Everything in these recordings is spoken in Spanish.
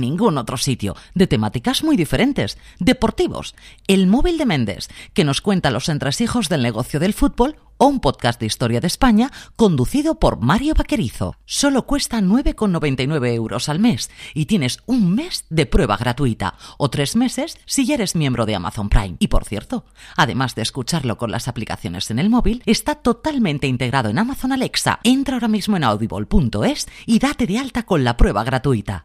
ningún otro sitio, de temáticas muy diferentes, deportivos, el móvil de Méndez, que nos cuenta los entresijos del negocio del fútbol, o un podcast de historia de España conducido por Mario Vaquerizo. Solo cuesta 9,99 euros al mes y tienes un mes de prueba gratuita o tres meses si ya eres miembro de Amazon Prime. Y por cierto, además de escucharlo con las aplicaciones en el móvil, está totalmente integrado en Amazon Alexa. Entra ahora mismo en audible.es y date de alta con la prueba gratuita.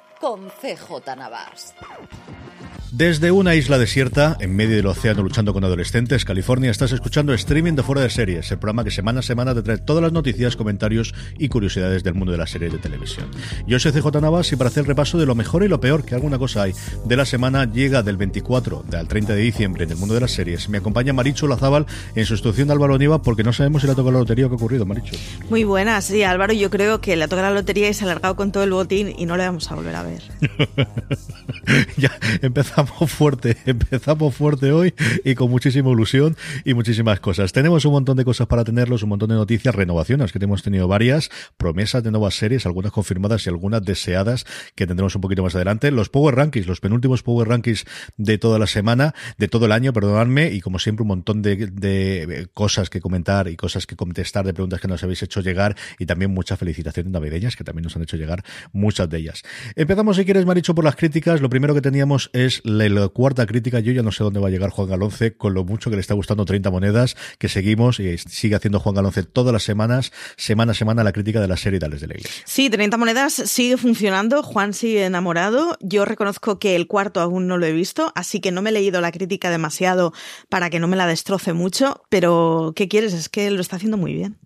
con CJ Navas. Desde una isla desierta, en medio del océano luchando con adolescentes, California, estás escuchando streaming de Fuera de Series, el programa que semana a semana te trae todas las noticias, comentarios y curiosidades del mundo de las series de televisión. Yo soy CJ Navas y para hacer repaso de lo mejor y lo peor que alguna cosa hay de la semana, llega del 24 al 30 de diciembre en el mundo de las series. Me acompaña Marichu Lazábal en sustitución de Álvaro Niva porque no sabemos si le ha tocado la lotería o qué ha ocurrido, Marichu. Muy buenas, sí, Álvaro, yo creo que le ha tocado la lotería y se ha alargado con todo el botín y no le vamos a volver a ver. ya empezamos fuerte, empezamos fuerte hoy y con muchísima ilusión y muchísimas cosas. Tenemos un montón de cosas para tenerlos, un montón de noticias, renovaciones, que hemos tenido varias, promesas de nuevas series, algunas confirmadas y algunas deseadas que tendremos un poquito más adelante. Los Power Rankings, los penúltimos Power Rankings de toda la semana, de todo el año, perdonadme, y como siempre un montón de, de cosas que comentar y cosas que contestar, de preguntas que nos habéis hecho llegar y también muchas felicitaciones navideñas que también nos han hecho llegar muchas de ellas. Empezamos, si quieres, Maricho, por las críticas. Lo primero que teníamos es la, cuarta crítica. Yo ya no sé dónde va a llegar Juan Galonce, con lo mucho que le está gustando 30 monedas, que seguimos y sigue haciendo Juan Galonce todas las semanas, semana a semana, la crítica de la serie Dales de la. Sí, 30 monedas sigue funcionando, Juan sigue enamorado. Yo reconozco que el cuarto aún no lo he visto, así que no me he leído la crítica demasiado para que no me la destroce mucho, pero ¿qué quieres? Es que lo está haciendo muy bien.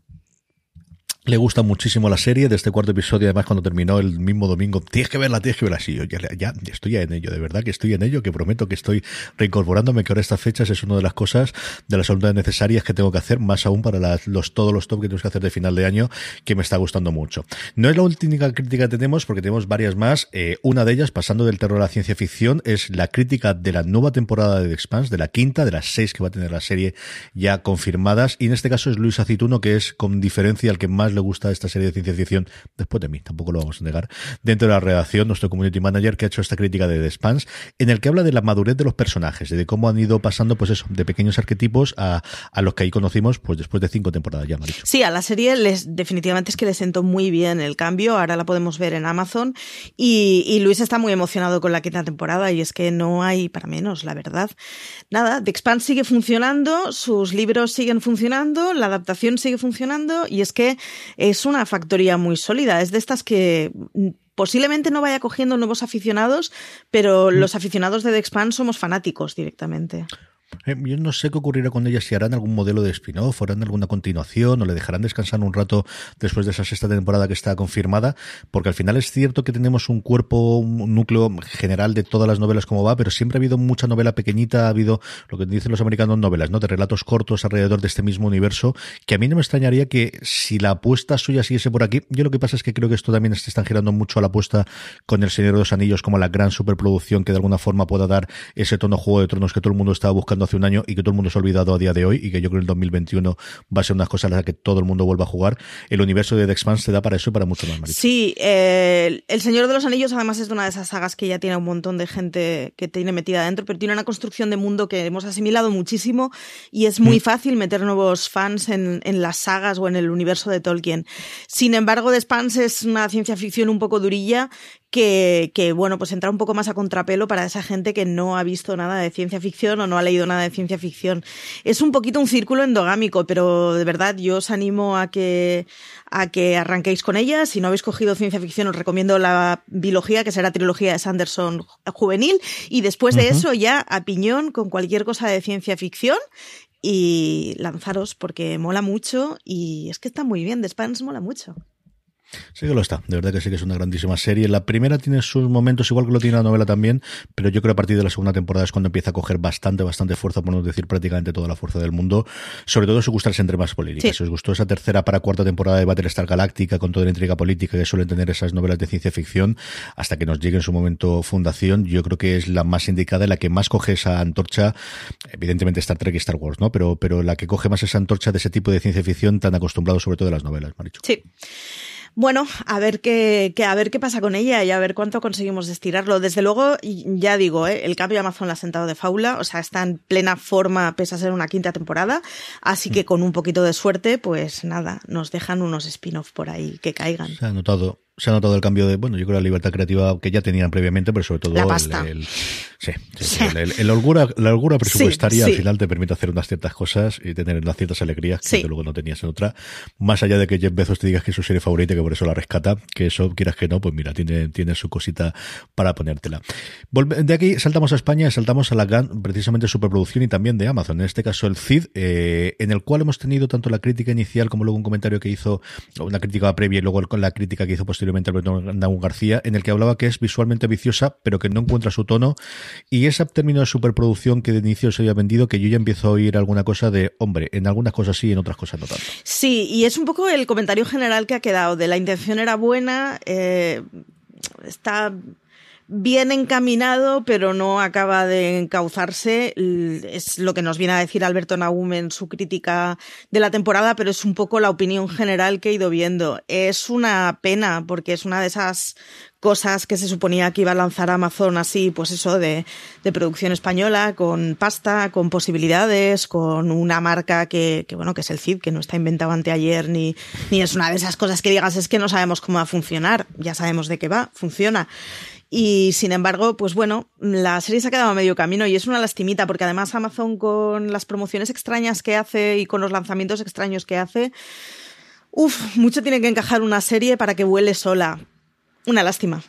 Le gusta muchísimo la serie de este cuarto episodio, además cuando terminó el mismo domingo, tienes que verla, tienes que verla así. Yo ya, ya estoy en ello, de verdad que estoy en ello, que prometo que estoy reincorporándome, que ahora estas fechas es una de las cosas, de las voluntades necesarias que tengo que hacer, más aún para los, todos los top que tenemos que hacer de final de año, que me está gustando mucho. No es la última crítica que tenemos, porque tenemos varias más. Eh, una de ellas, pasando del terror a la ciencia ficción, es la crítica de la nueva temporada de The Expanse, de la quinta, de las seis que va a tener la serie ya confirmadas, y en este caso es Luis Acituno, que es con diferencia el que más le gusta esta serie de ciencia ficción, después de mí, tampoco lo vamos a negar, dentro de la redacción, nuestro community manager que ha hecho esta crítica de The Spans, en el que habla de la madurez de los personajes, de cómo han ido pasando, pues eso, de pequeños arquetipos a, a los que ahí conocimos, pues después de cinco temporadas ya, Maricho. Sí, a la serie les, definitivamente es que le sentó muy bien el cambio, ahora la podemos ver en Amazon, y, Luis está muy emocionado con la quinta temporada, y es que no hay para menos, la verdad. Nada, The Expanse sigue funcionando, sus libros siguen funcionando, la adaptación sigue funcionando, y es que es una factoría muy sólida. Es de estas que posiblemente no vaya cogiendo nuevos aficionados, pero los aficionados de The Expanse somos fanáticos directamente. Eh, yo no sé qué ocurrirá con ella, si harán algún modelo de spin-off, harán alguna continuación, o le dejarán descansar un rato después de esa sexta temporada que está confirmada, porque al final es cierto que tenemos un cuerpo, un núcleo general de todas las novelas como va, pero siempre ha habido mucha novela pequeñita, ha habido lo que dicen los americanos novelas, ¿no? De relatos cortos alrededor de este mismo universo, que a mí no me extrañaría que si la apuesta suya siguiese por aquí, yo lo que pasa es que creo que esto también se están girando mucho a la apuesta con El Señor de los Anillos como la gran superproducción que de alguna forma pueda dar ese tono Juego de Tronos que todo el mundo estaba buscando hace hace un año y que todo el mundo se ha olvidado a día de hoy y que yo creo que el 2021 va a ser una cosa a la que todo el mundo vuelva a jugar. El universo de The Expanse te da para eso y para mucho más, Sí, eh, El Señor de los Anillos además es una de esas sagas que ya tiene un montón de gente que tiene metida adentro, pero tiene una construcción de mundo que hemos asimilado muchísimo y es muy mm. fácil meter nuevos fans en, en, las sagas o en el universo de Tolkien. Sin embargo, The Expanse es una ciencia ficción un poco durilla que, que, bueno, pues entra un poco más a contrapelo para esa gente que no ha visto nada de ciencia ficción o no ha leído nada de ciencia ficción. Es un poquito un círculo endogámico, pero de verdad yo os animo a que, a que arranquéis con ella. Si no habéis cogido ciencia ficción, os recomiendo la biología, que será trilogía de Sanderson juvenil, y después de eso ya a piñón con cualquier cosa de ciencia ficción y lanzaros porque mola mucho y es que está muy bien, The Spans mola mucho. Sí que lo está, de verdad que sí que es una grandísima serie. La primera tiene sus momentos, igual que lo tiene la novela también, pero yo creo que a partir de la segunda temporada es cuando empieza a coger bastante, bastante fuerza, por no decir prácticamente toda la fuerza del mundo. Sobre todo si gustarse entre más políticas. Si os gustó esa tercera para cuarta temporada de Battlestar Galáctica, con toda la intriga política que suelen tener esas novelas de ciencia ficción, hasta que nos llegue en su momento fundación, yo creo que es la más indicada, la que más coge esa antorcha, evidentemente Star Trek y Star Wars, ¿no? Pero, pero la que coge más esa antorcha de ese tipo de ciencia ficción tan acostumbrado sobre todo de las novelas, Marichu. Sí. Bueno, a ver qué, a ver qué pasa con ella y a ver cuánto conseguimos estirarlo. Desde luego, ya digo, ¿eh? el cambio de Amazon la ha sentado de faula, o sea, está en plena forma pese a ser una quinta temporada, así que mm. con un poquito de suerte, pues nada, nos dejan unos spin-off por ahí que caigan. Se ha notado, se ha notado el cambio de, bueno, yo creo la libertad creativa que ya tenían previamente, pero sobre todo la pasta. El, sí, el, holgura, la holgura presupuestaria al final te permite hacer unas ciertas cosas y tener unas ciertas alegrías que luego no tenías en otra. Más allá de que Jeff Bezos te digas que es su serie favorita y que por eso la rescata, que eso quieras que no, pues mira, tiene, tiene su cosita para ponértela. De aquí saltamos a España y saltamos a la GAN, precisamente superproducción y también de Amazon, en este caso el CID, eh, en el cual hemos tenido tanto la crítica inicial como luego un comentario que hizo, una crítica previa y luego la crítica que hizo posteriormente posteriormente Alberto García, en el que hablaba que es visualmente viciosa, pero que no encuentra su tono. Y ese término de superproducción que de inicio se había vendido, que yo ya empiezo a oír alguna cosa de, hombre, en algunas cosas sí, en otras cosas no tanto. Sí, y es un poco el comentario general que ha quedado, de la intención era buena, eh, está bien encaminado, pero no acaba de encauzarse. Es lo que nos viene a decir Alberto Naum en su crítica de la temporada, pero es un poco la opinión general que he ido viendo. Es una pena, porque es una de esas cosas que se suponía que iba a lanzar Amazon así, pues eso, de, de producción española, con pasta, con posibilidades, con una marca que, que, bueno, que es el CID, que no está inventado anteayer, ni, ni es una de esas cosas que digas, es que no sabemos cómo va a funcionar, ya sabemos de qué va, funciona. Y sin embargo, pues bueno, la serie se ha quedado a medio camino y es una lastimita porque además Amazon con las promociones extrañas que hace y con los lanzamientos extraños que hace, uff, mucho tiene que encajar una serie para que vuele sola. Una lástima.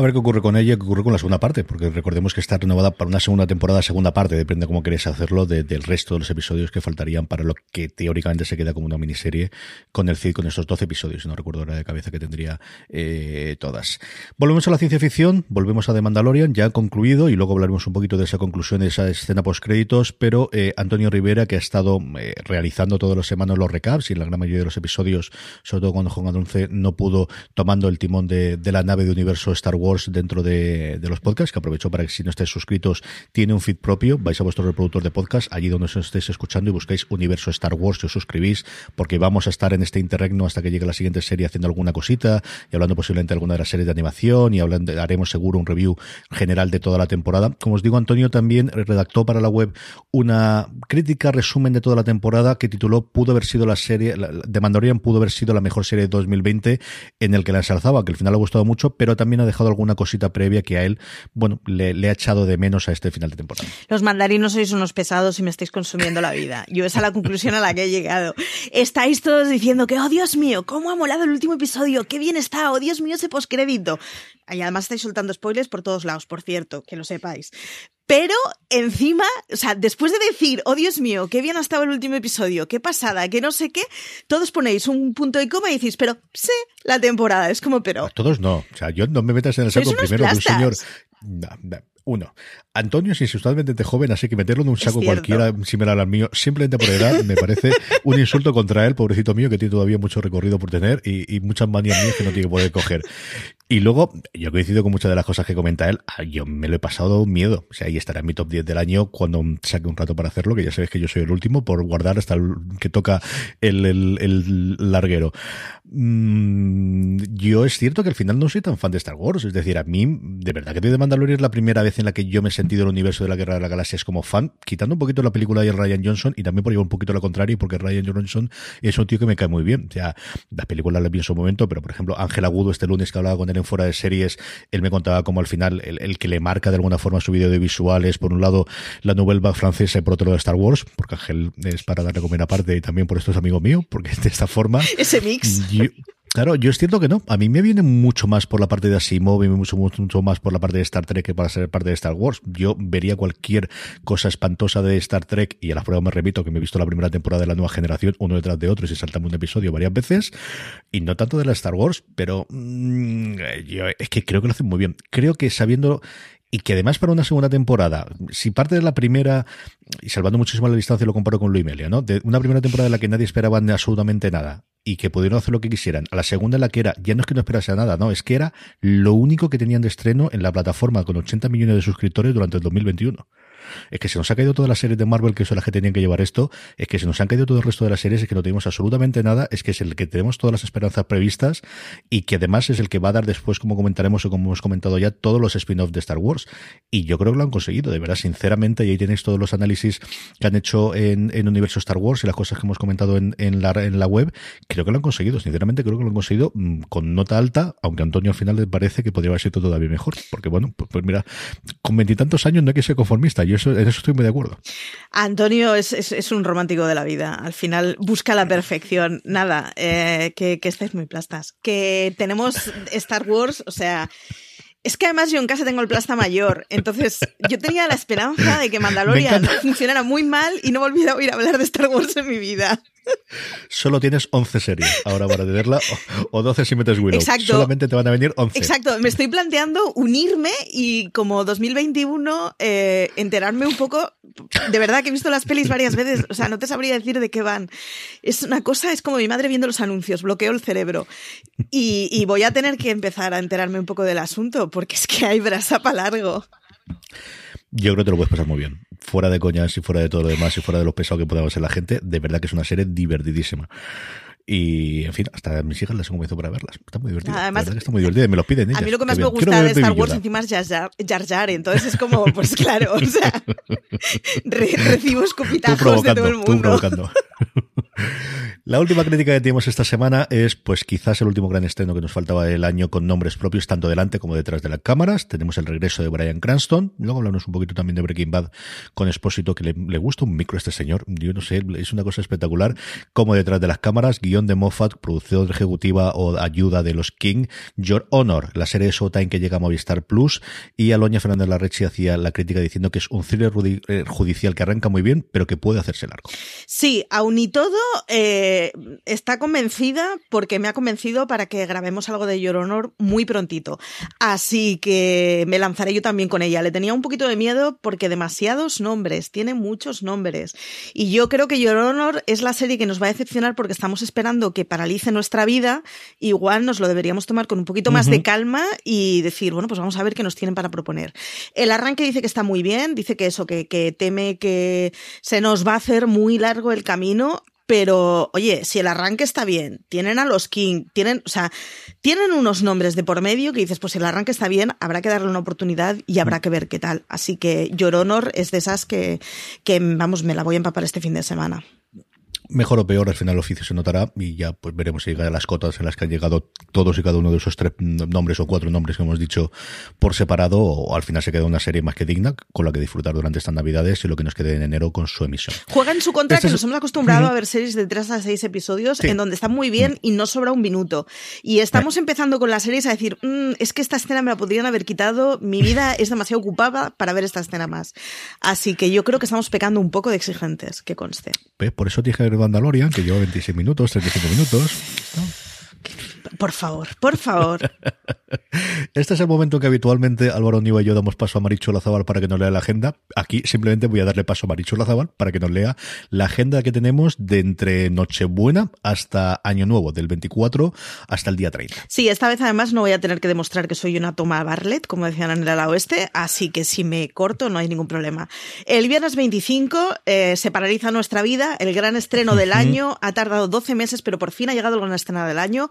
A ver qué ocurre con ella, qué ocurre con la segunda parte, porque recordemos que está renovada para una segunda temporada, segunda parte, depende de cómo queréis hacerlo, del resto de los episodios que faltarían para lo que teóricamente se queda como una miniserie con el CID, con estos 12 episodios, no recuerdo ahora de cabeza que tendría eh, todas. Volvemos a la ciencia ficción, volvemos a The Mandalorian, ya concluido, y luego hablaremos un poquito de esa conclusión, de esa escena post créditos, pero eh, Antonio Rivera, que ha estado eh, realizando todas las semanas los recaps y en la gran mayoría de los episodios, sobre todo cuando Juan Adonce no pudo tomando el timón de, de la nave de universo Star Wars, dentro de, los podcasts, que aprovecho para que si no estáis suscritos, tiene un feed propio, vais a vuestro reproductor de podcast, allí donde os estéis escuchando y buscáis Universo Star Wars y os suscribís, porque vamos a estar en este interregno hasta que llegue la siguiente serie haciendo alguna cosita y hablando posiblemente de alguna de las series de animación y hablando, haremos seguro un review general de toda la temporada. Como os digo, Antonio también redactó para la web una crítica resumen de toda la temporada que tituló Pudo haber sido la serie, de Mandalorian pudo haber sido la mejor serie de 2020 en el que la ensalzaba, que al final le ha gustado mucho, pero también ha dejado alguna cosita previa que a él, bueno, le, ha echado de menos a este final de temporada. Los mandarinos sois unos pesados y me estáis consumiendo la vida. Yo esa es la conclusión a la que he llegado. Estáis todos diciendo que, oh Dios mío, cómo ha molado el último episodio, qué bien está, oh Dios mío ese postcrédito. Y además estáis soltando spoilers por todos lados, por cierto, que lo sepáis. Pero encima, o sea, después de decir, oh Dios mío, qué bien ha estado el último episodio, qué pasada, que no sé qué, todos ponéis un punto y coma y decís, pero sé la temporada. Es como, pero. todos no. O sea, yo no me metas en el saco primero de un señor. Uno, Antonio es insustancialmente joven, así que meterlo en un saco cualquiera similar al mío, simplemente por edad, me parece un insulto contra él, pobrecito mío, que tiene todavía mucho recorrido por tener y, y muchas manías mías que no tiene que poder coger. Y luego, yo coincido con muchas de las cosas que comenta él. Ah, yo me lo he pasado miedo. O sea, ahí estará en mi top 10 del año cuando saque un rato para hacerlo, que ya sabes que yo soy el último por guardar hasta el que toca el, el, el larguero. Mm, yo es cierto que al final no soy tan fan de Star Wars. Es decir, a mí, de verdad que de Mandalorian es la primera vez en la que yo me he sentido el universo de la Guerra de las Galaxias como fan, quitando un poquito la película de Ryan Johnson y también por llevar un poquito lo contrario, porque Ryan Johnson es un tío que me cae muy bien. O sea, la película la vi en su momento, pero por ejemplo, Ángel Agudo este lunes que hablaba con él en fuera de series, él me contaba como al final el, que le marca de alguna forma su vídeo de visuales, por un lado la novela francesa y por otro lado Star Wars, porque Ángel es para darle comer aparte y también por esto es amigo mío, porque de esta forma... Ese mix. Claro, yo es cierto que no. A mí me viene mucho más por la parte de Asimov y mucho, mucho más por la parte de Star Trek que para ser parte de Star Wars. Yo vería cualquier cosa espantosa de Star Trek y a la prueba me repito que me he visto la primera temporada de la nueva generación uno detrás de otro y se salta un episodio varias veces y no tanto de la Star Wars, pero mmm, yo es que creo que lo hacen muy bien. Creo que sabiendo y que además para una segunda temporada, si parte de la primera, y salvando muchísimo la distancia lo comparo con Luis Melia, ¿no? De una primera temporada en la que nadie esperaba absolutamente nada y que pudieron hacer lo que quisieran, a la segunda la que era, ya no es que no esperase nada, no, es que era lo único que tenían de estreno en la plataforma con 80 millones de suscriptores durante el 2021 es que se nos ha caído todas las series de Marvel que son las que tenían que llevar esto, es que se nos han caído todo el resto de las series, es que no tenemos absolutamente nada, es que es el que tenemos todas las esperanzas previstas y que además es el que va a dar después, como comentaremos o como hemos comentado ya, todos los spin-offs de Star Wars. Y yo creo que lo han conseguido, de verdad, sinceramente, y ahí tenéis todos los análisis que han hecho en, en Universo Star Wars y las cosas que hemos comentado en, en, la, en la web, creo que lo han conseguido, sinceramente creo que lo han conseguido mm, con nota alta, aunque Antonio al final le parece que podría haber sido todavía mejor, porque bueno, pues, pues mira, con veintitantos años no hay que ser conformista, yo eso, en eso estoy muy de acuerdo. Antonio es, es, es, un romántico de la vida. Al final busca la perfección. Nada, eh, que, que estáis muy plastas. Que tenemos Star Wars, o sea. Es que además yo en casa tengo el plasta mayor, entonces yo tenía la esperanza de que Mandalorian funcionara muy mal y no volviera a oír hablar de Star Wars en mi vida. Solo tienes 11 series ahora para tenerla o, 12 si metes Willow. Exacto. Solamente te van a venir 11. Exacto. Me estoy planteando unirme y como 2021 eh, enterarme un poco. De verdad que he visto las pelis varias veces. O sea, no te sabría decir de qué van. Es una cosa, es como mi madre viendo los anuncios. Bloqueo el cerebro. Y, y voy a tener que empezar a enterarme un poco del asunto porque es que hay brasa para largo. Yo creo que te lo puedes pasar muy bien. Fuera de coñas y fuera de todo lo demás y fuera de lo pesado que pueda ser la gente, de verdad que es una serie divertidísima. Y, en fin, hasta mis hijas las he convencido para verlas. Está muy divertida. Además, está muy divertida y me lo piden ellas. A mí lo que más me gusta de Star Wars encima es Jar Jar, Entonces es como, pues claro, o sea, recibo escupitajos de todo el mundo. Tú provocando. La última crítica que tenemos esta semana es, pues quizás el último gran estreno que nos faltaba del año con nombres propios tanto delante como detrás de las cámaras. Tenemos el regreso de Brian Cranston. Luego hablamos un poquito también de Breaking Bad con Expósito, que le, gusta un micro a este señor. Yo no sé, es una cosa espectacular. Como detrás de las cámaras, guion de Moffat, producción ejecutiva o ayuda de los King, Your Honor, la serie de Showtime que llega a Movistar Plus, y Aloña Fernández Larrechi hacía la crítica diciendo que es un thriller eh, judicial que arranca muy bien, pero que puede hacerse largo. Sí, aun y todo, eh está convencida porque me ha convencido para que grabemos algo de Your Honor muy prontito. Así que me lanzaré yo también con ella. Le tenía un poquito de miedo porque demasiados nombres, tiene muchos nombres. Y yo creo que Your Honor es la serie que nos va a decepcionar porque estamos esperando que paralice nuestra vida. Igual nos lo deberíamos tomar con un poquito más de calma y decir, bueno, pues vamos a ver qué nos tienen para proponer. El arranque dice que está muy bien, dice que eso, que, que teme que se nos va a hacer muy largo el camino pero oye, si el arranque está bien, tienen a los King, tienen, o sea, tienen unos nombres de por medio que dices, pues si el arranque está bien, habrá que darle una oportunidad y habrá que ver qué tal. Así que Your Honor es de esas que, que vamos, me la voy a empapar este fin de semana mejor o peor, al final el oficio se notará y ya pues veremos si llega a las cotas en las que han llegado todos y cada uno de esos tres nombres o cuatro nombres que hemos dicho por separado o al final se queda una serie más que digna con la que disfrutar durante estas navidades y lo que nos quede en enero con su emisión. Juega en su contra este que nos hemos acostumbrado a ver series de tres a seis episodios en donde están muy bien y no sobra un minuto. Y estamos empezando con las series a decir, mm, es que esta escena me la podrían haber quitado, mi vida es demasiado ocupada para ver esta escena más. Así que yo creo que estamos pecando un poco de exigentes, que conste. Por eso dije Mandalorian, que lleva 26 minutos, 35 minutos. Por favor, por favor. Este es el momento que habitualmente Álvaro Niva y yo damos paso a Marichu Lazabal para que nos lea la agenda. Aquí simplemente voy a darle paso a Marichu Lazabal para que nos lea la agenda que tenemos de entre Nochebuena hasta Año Nuevo, del 24 hasta el día 30. Sí, esta vez además no voy a tener que demostrar que soy una toma Barlet, como decían en el ala oeste, así que si me corto no hay ningún problema. El viernes 25 eh, se paraliza nuestra vida, el gran estreno del año, ha tardado 12 meses, pero por fin ha llegado el gran estreno del año.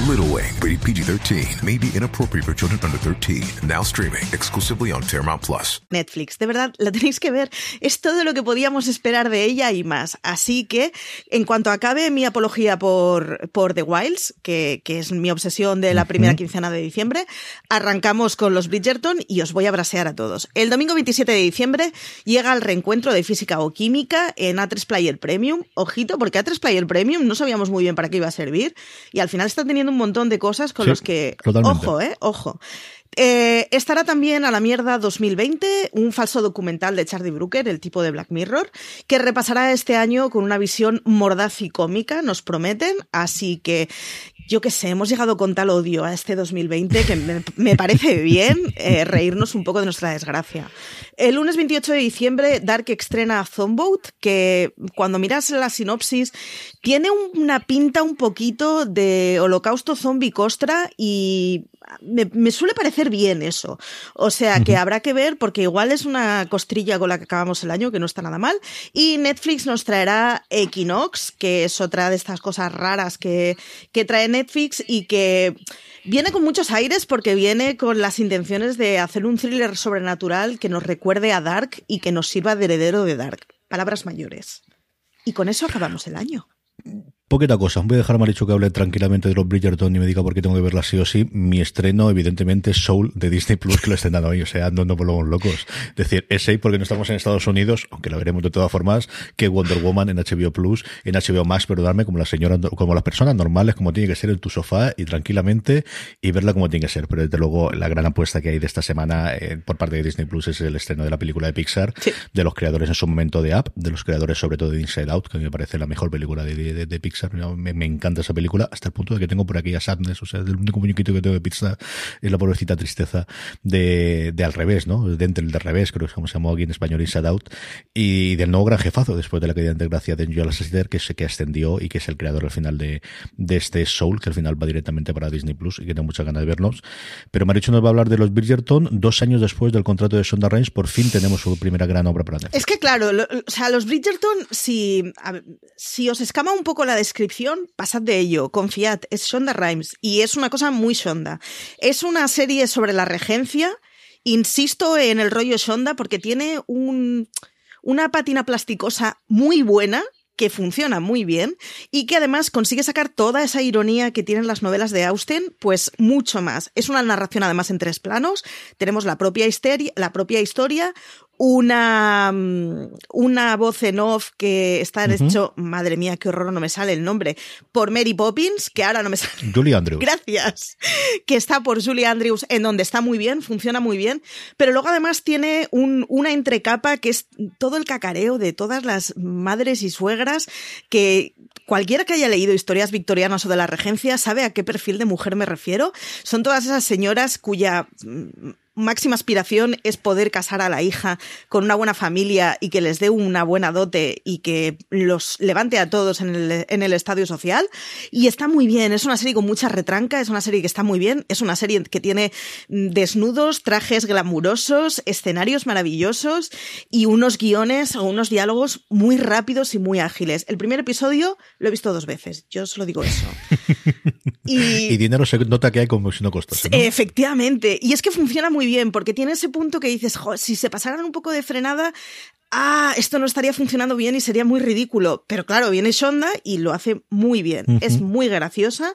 Little Wing, rated PG 13, may be inappropriate for children under 13. Now streaming exclusively on Paramount Plus. Netflix. De verdad, la tenéis que ver. Es todo lo que podíamos esperar de ella y más. Así que, en cuanto acabe mi apología por, por The Wilds, que, que es mi obsesión de la primera quincena de diciembre, arrancamos con los Bridgerton y os voy a brasear a todos. El domingo 27 de diciembre llega el reencuentro de física o química en A3 Player Premium. Ojito, porque A3 Player Premium no sabíamos muy bien para qué iba a servir y al final está teniendo un montón de cosas con Sí, los que... totalmente. Ojo, eh, ojo. Eh, estará también a la mierda 2020, un falso documental de Charlie Brooker, el tipo de Black Mirror, que repasará este año con una visión mordaz y cómica, nos prometen, así que yo qué sé, hemos llegado con tal odio a este 2020 que me, me parece bien eh, reírnos un poco de nuestra desgracia. El lunes 28 de diciembre, Dark estrena Zomboat, que cuando miras la sinopsis tiene una pinta un poquito de holocausto zombie costra y me, me suele parecer bien eso. O sea que habrá que ver porque igual es una costrilla con la que acabamos el año, que no está nada mal. Y Netflix nos traerá Equinox, que es otra de estas cosas raras que, que trae Netflix y que viene con muchos aires porque viene con las intenciones de hacer un thriller sobrenatural que nos recuerde a Dark y que nos sirva de heredero de Dark. Palabras mayores. Y con eso acabamos el año. Poquita cosa. Voy a dejar a Marichu que hable tranquilamente de los Bridgerton y me diga por qué tengo que verla sí o sí. Mi estreno, evidentemente, Soul de Disney Plus, que lo he estrenado hoy. O sea, no nos volvamos locos. Es decir, es ahí porque no estamos en Estados Unidos, aunque la veremos de todas formas, que Wonder Woman en HBO Plus, en HBO Max, perdonadme, como las señoras, como las personas normales, como tiene que ser en tu sofá y tranquilamente y verla como tiene que ser. Pero desde luego, la gran apuesta que hay de esta semana eh, por parte de Disney Plus es el estreno de la película de Pixar, de los creadores en su momento de Up, de los creadores sobre todo de Inside Out, que a mí me parece la mejor película de, de, de Pixar. Me, me encanta esa película, hasta el punto de que tengo por aquí a Sadness, o sea, el único muñequito que tengo de pizza es la pobrecita tristeza de, de al revés, ¿no? De entre el de revés, creo que es como se llamó aquí en español Inside Out, y del nuevo gran jefazo después de la caída de gracia de Joel Lasseter, que es que ascendió y que es el creador al final de, de este Soul, que al final va directamente para Disney Plus y que tengo muchas ganas de verlos. Pero Marichu nos va a hablar de los Bridgerton, dos años después del contrato de Shonda Rhimes, por fin tenemos su primera gran obra para Netflix. Es que claro, lo- o sea, los Bridgerton, si, a si os escama un poco la descripción, pasad de ello, confiad, es Shonda Rhimes y es una cosa muy Shonda. Es una serie sobre la regencia, insisto en el rollo Shonda porque tiene un, una patina plasticosa muy buena que funciona muy bien y que además consigue sacar toda esa ironía que tienen las novelas de Austen, pues mucho más. Es una narración además en tres planos. Tenemos la propia, la propia historia, una, mm, una voz en off que está hecho, madre mía, qué horror, no me sale el nombre, por Mary Poppins, que ahora no me sale. Julie Andrews. Gracias. Que está por Julie Andrews, en donde está muy bien, funciona muy bien. Pero luego además tiene un- una entrecapa que es todo el cacareo de todas las madres y suegras que cualquiera que haya leído historias victorianas o de la regencia sabe a qué perfil de mujer me refiero. Son todas esas señoras cuya mm, máxima aspiración es poder casar a la hija con una buena familia y que les dé una buena dote y que los levante a todos en el, en el estadio social. Y está muy bien, es una serie con mucha retranca, es una serie que está muy bien, es una serie que tiene mm, desnudos, trajes glamurosos, escenarios maravillosos y unos guiones o unos diálogos muy rápidos y muy ágiles. El primer episodio lo he visto dos veces, yo solo digo eso. y, y, dinero se nota que hay como si no costase. ¿no? Efectivamente, y es que funciona muy bien, porque tiene ese punto que dices, si se pasaran un poco de frenada, ah, esto no estaría funcionando bien y sería muy ridículo. Pero claro, viene Shonda y lo hace muy bien. Uh -huh. Es muy graciosa.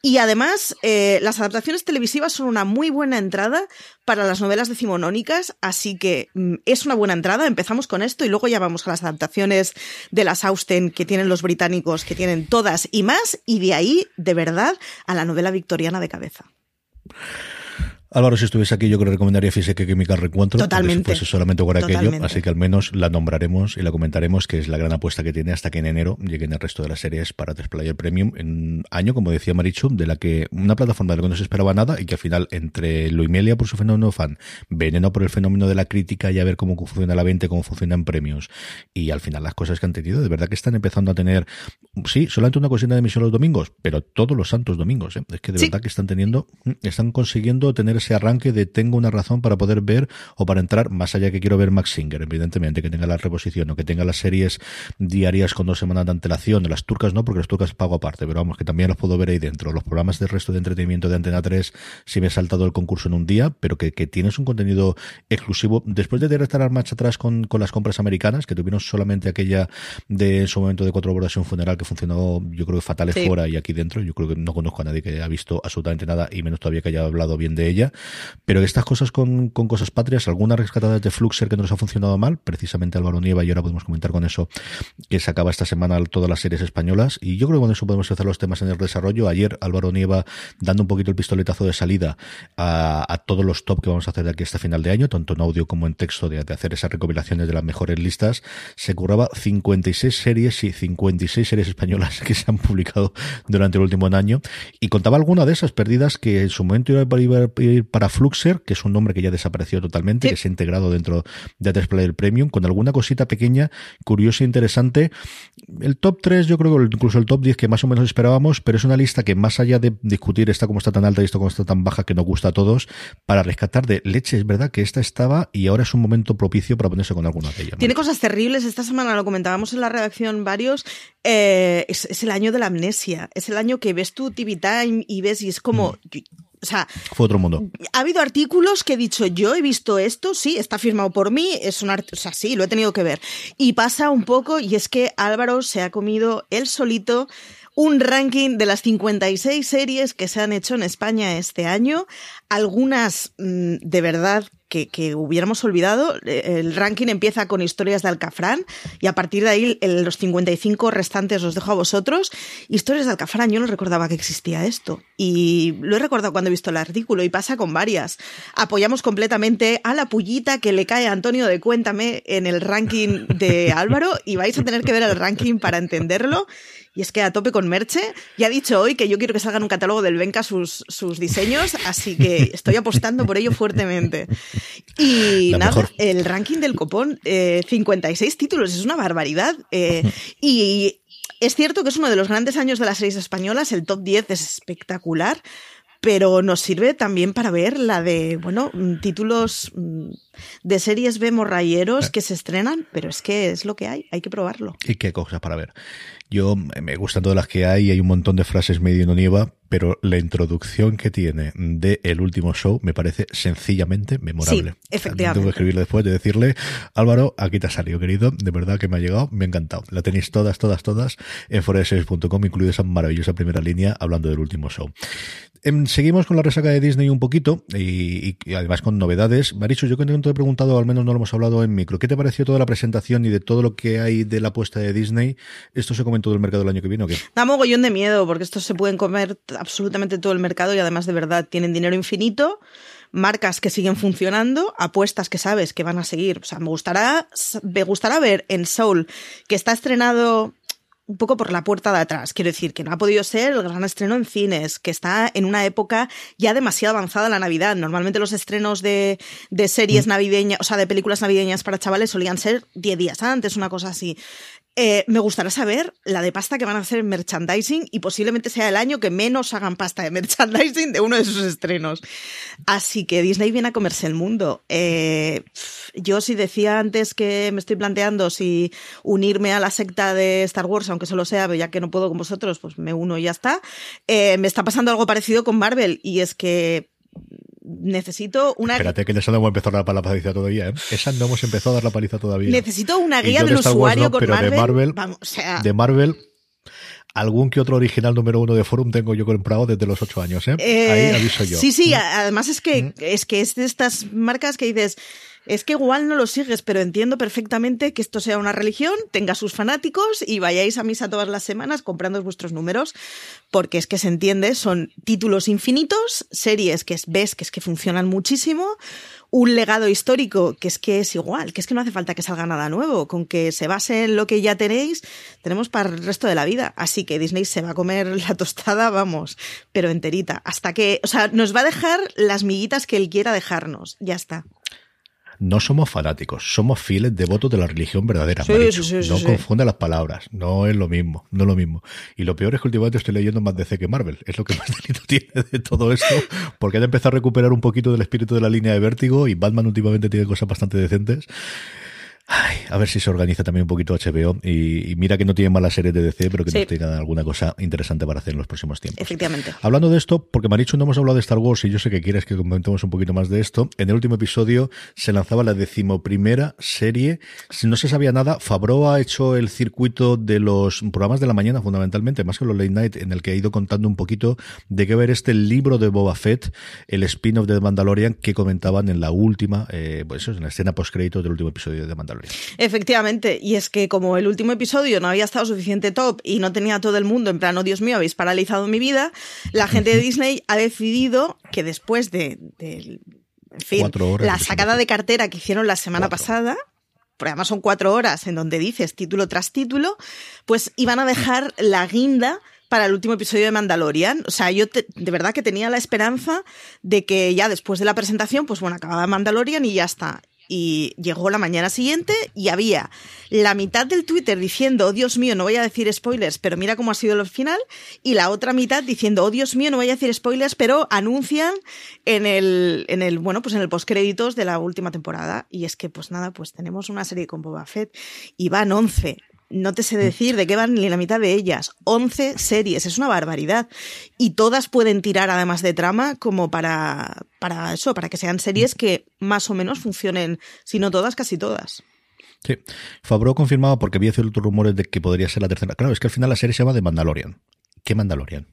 Y además, eh, las adaptaciones televisivas son una muy buena entrada para las novelas decimonónicas, así que mm, es una buena entrada. Empezamos con esto y luego ya vamos a las adaptaciones de las Austen que tienen los británicos, que tienen todas y más, y de ahí, de verdad, a la novela victoriana de cabeza. Álvaro, si estuviese aquí, yo creo que recomendaría Física Química Recuentro. Totalmente. Si solamente por aquello, Totalmente. así que al menos la nombraremos y la comentaremos, que es la gran apuesta que tiene hasta que en enero lleguen el resto de las series para Player Premium en año, como decía Marichu, de la que una plataforma de la que no se esperaba nada y que al final, entre Luimelia por su fenómeno fan, Veneno por el fenómeno de la crítica y a ver cómo funciona la venta, cómo funciona en premios, y al final las cosas que han tenido, de verdad que están empezando a tener, sí, solamente una cocina de emisión los domingos, pero todos los santos domingos, ¿eh? es que de sí. verdad que están teniendo, están consiguiendo tener ese arranque de tengo una razón para poder ver o para entrar, más allá que quiero ver Max Singer, evidentemente, que tenga la reposición o que tenga las series diarias con dos semanas de antelación, las turcas no, porque las turcas pago aparte, pero vamos, que también las puedo ver ahí dentro. Los programas del resto de entretenimiento de Antena 3, si me he saltado el concurso en un día, pero que, que tienes un contenido exclusivo. Después de estar marcha atrás con, con las compras americanas, que tuvieron solamente aquella de en su momento de cuatro horas un funeral que funcionó, yo creo que fatal sí. fuera y aquí dentro, yo creo que no conozco a nadie que haya visto absolutamente nada y menos todavía que haya hablado bien de ella pero estas cosas con, con cosas patrias, algunas rescatadas de Fluxer que nos ha funcionado mal, precisamente Álvaro Nieva, y ahora podemos comentar con eso, que se acaba esta semana todas las series españolas, y yo creo que con eso podemos hacer los temas en el desarrollo. Ayer Álvaro Nieva dando un poquito el pistoletazo de salida a, a todos los top que vamos a hacer de aquí hasta final de año, tanto en audio como en texto, de, de hacer esas recopilaciones de las mejores listas, se curraba 56 series y 56 series españolas que se han publicado durante el último año, y contaba alguna de esas perdidas que en su momento iba a ir para Fluxer, que es un nombre que ya desapareció totalmente, sí. que se ha integrado dentro de Display Premium, con alguna cosita pequeña, curiosa e interesante. El top 3, yo creo que incluso el top 10 que más o menos esperábamos, pero es una lista que más allá de discutir esta como está tan alta y esto como está tan baja que nos gusta a todos, para rescatar de leche, es verdad que esta estaba y ahora es un momento propicio para ponerse con alguna de ellas. Tiene cosas terribles, esta semana lo comentábamos en la redacción varios, eh, es, es, el año de la amnesia, es el año que ves tu TV Time y ves y es como... Mm o sea, fue otro mundo. Ha habido artículos que he dicho, yo he visto esto, sí, está firmado por mí, es un o sea, sí, lo he tenido que ver. Y pasa un poco, y es que Álvaro se ha comido él solito un ranking de las 56 series que se han hecho en España este año, algunas mmm, de verdad que, que, hubiéramos olvidado. El ranking empieza con historias de Alcafrán y a partir de ahí el, los 55 restantes los dejo a vosotros. Historias de Alcafrán, yo no recordaba que existía esto y lo he recordado cuando he visto el artículo y pasa con varias. Apoyamos completamente a la pullita que le cae a Antonio de Cuéntame en el ranking de Álvaro y vais a tener que ver el ranking para entenderlo. Y es que a tope con Merche. Ya ha dicho hoy que yo quiero que salgan un catálogo del Benca sus, sus diseños, así que estoy apostando por ello fuertemente. Y La nada, mejor. el ranking del copón, eh, 56 títulos, es una barbaridad. Eh, y es cierto que es uno de los grandes años de las series españolas, el top 10 es espectacular, pero nos sirve también para ver la de, bueno, títulos de series B morrayeros que se estrenan, pero es que es lo que hay, hay que probarlo. Y qué cosas para ver. Yo me gustan todas las que hay, hay un montón de frases medio no nieva, pero la introducción que tiene de el último show me parece sencillamente memorable. Sí, efectivamente. Tengo que escribirle después de decirle, Álvaro, aquí te ha salido, querido, de verdad que me ha llegado, me ha encantado. La tenéis todas, todas, todas en foreseries.com, incluida esa maravillosa primera línea hablando del último show. Seguimos con la resaca de Disney un poquito y, y además con novedades. Marichu, yo que te he preguntado, al menos no lo hemos hablado en micro, ¿qué te pareció toda la presentación y de todo lo que hay de la apuesta de Disney? ¿Esto se come en todo el mercado el año que viene o qué? Da mogollón de miedo porque estos se pueden comer absolutamente todo el mercado y además de verdad tienen dinero infinito marcas que siguen funcionando, apuestas que sabes que van a seguir. O sea, me gustará, me gustará ver en Soul, que está estrenado un poco por la puerta de atrás. Quiero decir que no ha podido ser el gran estreno en cines, que está en una época ya demasiado avanzada la Navidad. Normalmente los estrenos de, de series navideñas, o sea, de películas navideñas para chavales solían ser 10 días antes, una cosa así. Eh, me gustaría saber la de pasta que van a hacer en merchandising y posiblemente sea el año que menos hagan pasta de merchandising de uno de sus estrenos. Así que Disney viene a comerse el mundo. Eh, yo si decía antes que me estoy planteando si unirme a la secta de Star Wars, aunque solo sea, ya que no puedo con vosotros, pues me uno y ya está. Eh, me está pasando algo parecido con Marvel y es que necesito una Espérate que en esa no hemos empezado a dar la paliza todavía, ¿eh? Esa no hemos empezado a dar la paliza todavía. Necesito una guía del Wars usuario no, con pero Marvel. de Marvel, Vamos, o sea, de Marvel, algún que otro original número uno de Forum tengo yo comprado desde los ocho años, ¿eh? eh, Ahí aviso yo. Sí, sí, ¿Mm? además es que, es que es de estas marcas que dices, es que igual no lo sigues, pero entiendo perfectamente que esto sea una religión, tenga sus fanáticos y vayáis a misa todas las semanas comprando vuestros números, porque es que se entiende, son títulos infinitos, series que es- ves que es que funcionan muchísimo, un legado histórico que es que es igual, que es que no hace falta que salga nada nuevo, con que se base en lo que ya tenéis, tenemos para el resto de la vida. Así que Disney se va a comer la tostada, vamos, pero enterita, hasta que, o sea, nos va a dejar las miguitas que él quiera dejarnos, ya está. No somos fanáticos, somos fieles devotos de la religión verdadera. Sí, Marichu. sí, sí, no confunda las palabras, no es lo mismo, no es lo mismo. Y lo peor es que últimamente estoy leyendo más DC que Marvel, es lo que más delito tiene de todo esto, porque han empezado a recuperar un poquito del espíritu de la línea de Vértigo y Batman últimamente tiene cosas bastante decentes. Ay, a ver si se organiza también un poquito HBO y, y mira que no tiene malas series de DC, pero que Sí. nos tengan alguna cosa interesante para hacer en los próximos tiempos. Efectivamente. Hablando de esto, porque Marichu no hemos hablado de Star Wars y yo sé que quieres que comentemos un poquito más de esto, en el último episodio se lanzaba la decimoprimera serie. No se sabía nada, Favreau ha hecho el circuito de los programas de la mañana fundamentalmente, más que los late night, en el que ha ido contando un poquito de qué ver este libro de Boba Fett, el spin-off de The Mandalorian que comentaban en la última, eh, pues eso, en la escena post del último episodio de Mandalorian. Efectivamente, y es que como el último episodio no había estado suficiente top y no tenía a todo el mundo en plan, oh Dios mío, habéis paralizado mi vida, la gente de Disney ha decidido que después de, de- en fin, Cuatro horas la sacada de cartera que hicieron la semana Cuatro. pasada, porque además son cuatro horas en donde dices título tras título, pues iban a dejar la guinda para el último episodio de Mandalorian. O sea, yo te- de verdad que tenía la esperanza de que ya después de la presentación, pues bueno, acababa Mandalorian y ya está. Y llegó la mañana siguiente y había la mitad del Twitter diciendo, oh Dios mío, no voy a decir spoilers, pero mira cómo ha sido el final, y la otra mitad diciendo, oh Dios mío, no voy a decir spoilers, pero anuncian en el, en el, bueno, pues en el postcréditos de la última temporada. Y es que, pues nada, pues tenemos una serie con Boba Fett y van 11. No te sé decir de qué van ni la mitad de ellas. 11 series, es una barbaridad. Y todas pueden tirar además de trama como para, para eso, para que sean series que más o menos funcionen, si no todas, casi todas. Sí. Favreau confirmaba porque había ciertos rumores de que podría ser la tercera. Claro, es que al final la serie se llama The Mandalorian. ¿Qué Mandalorian?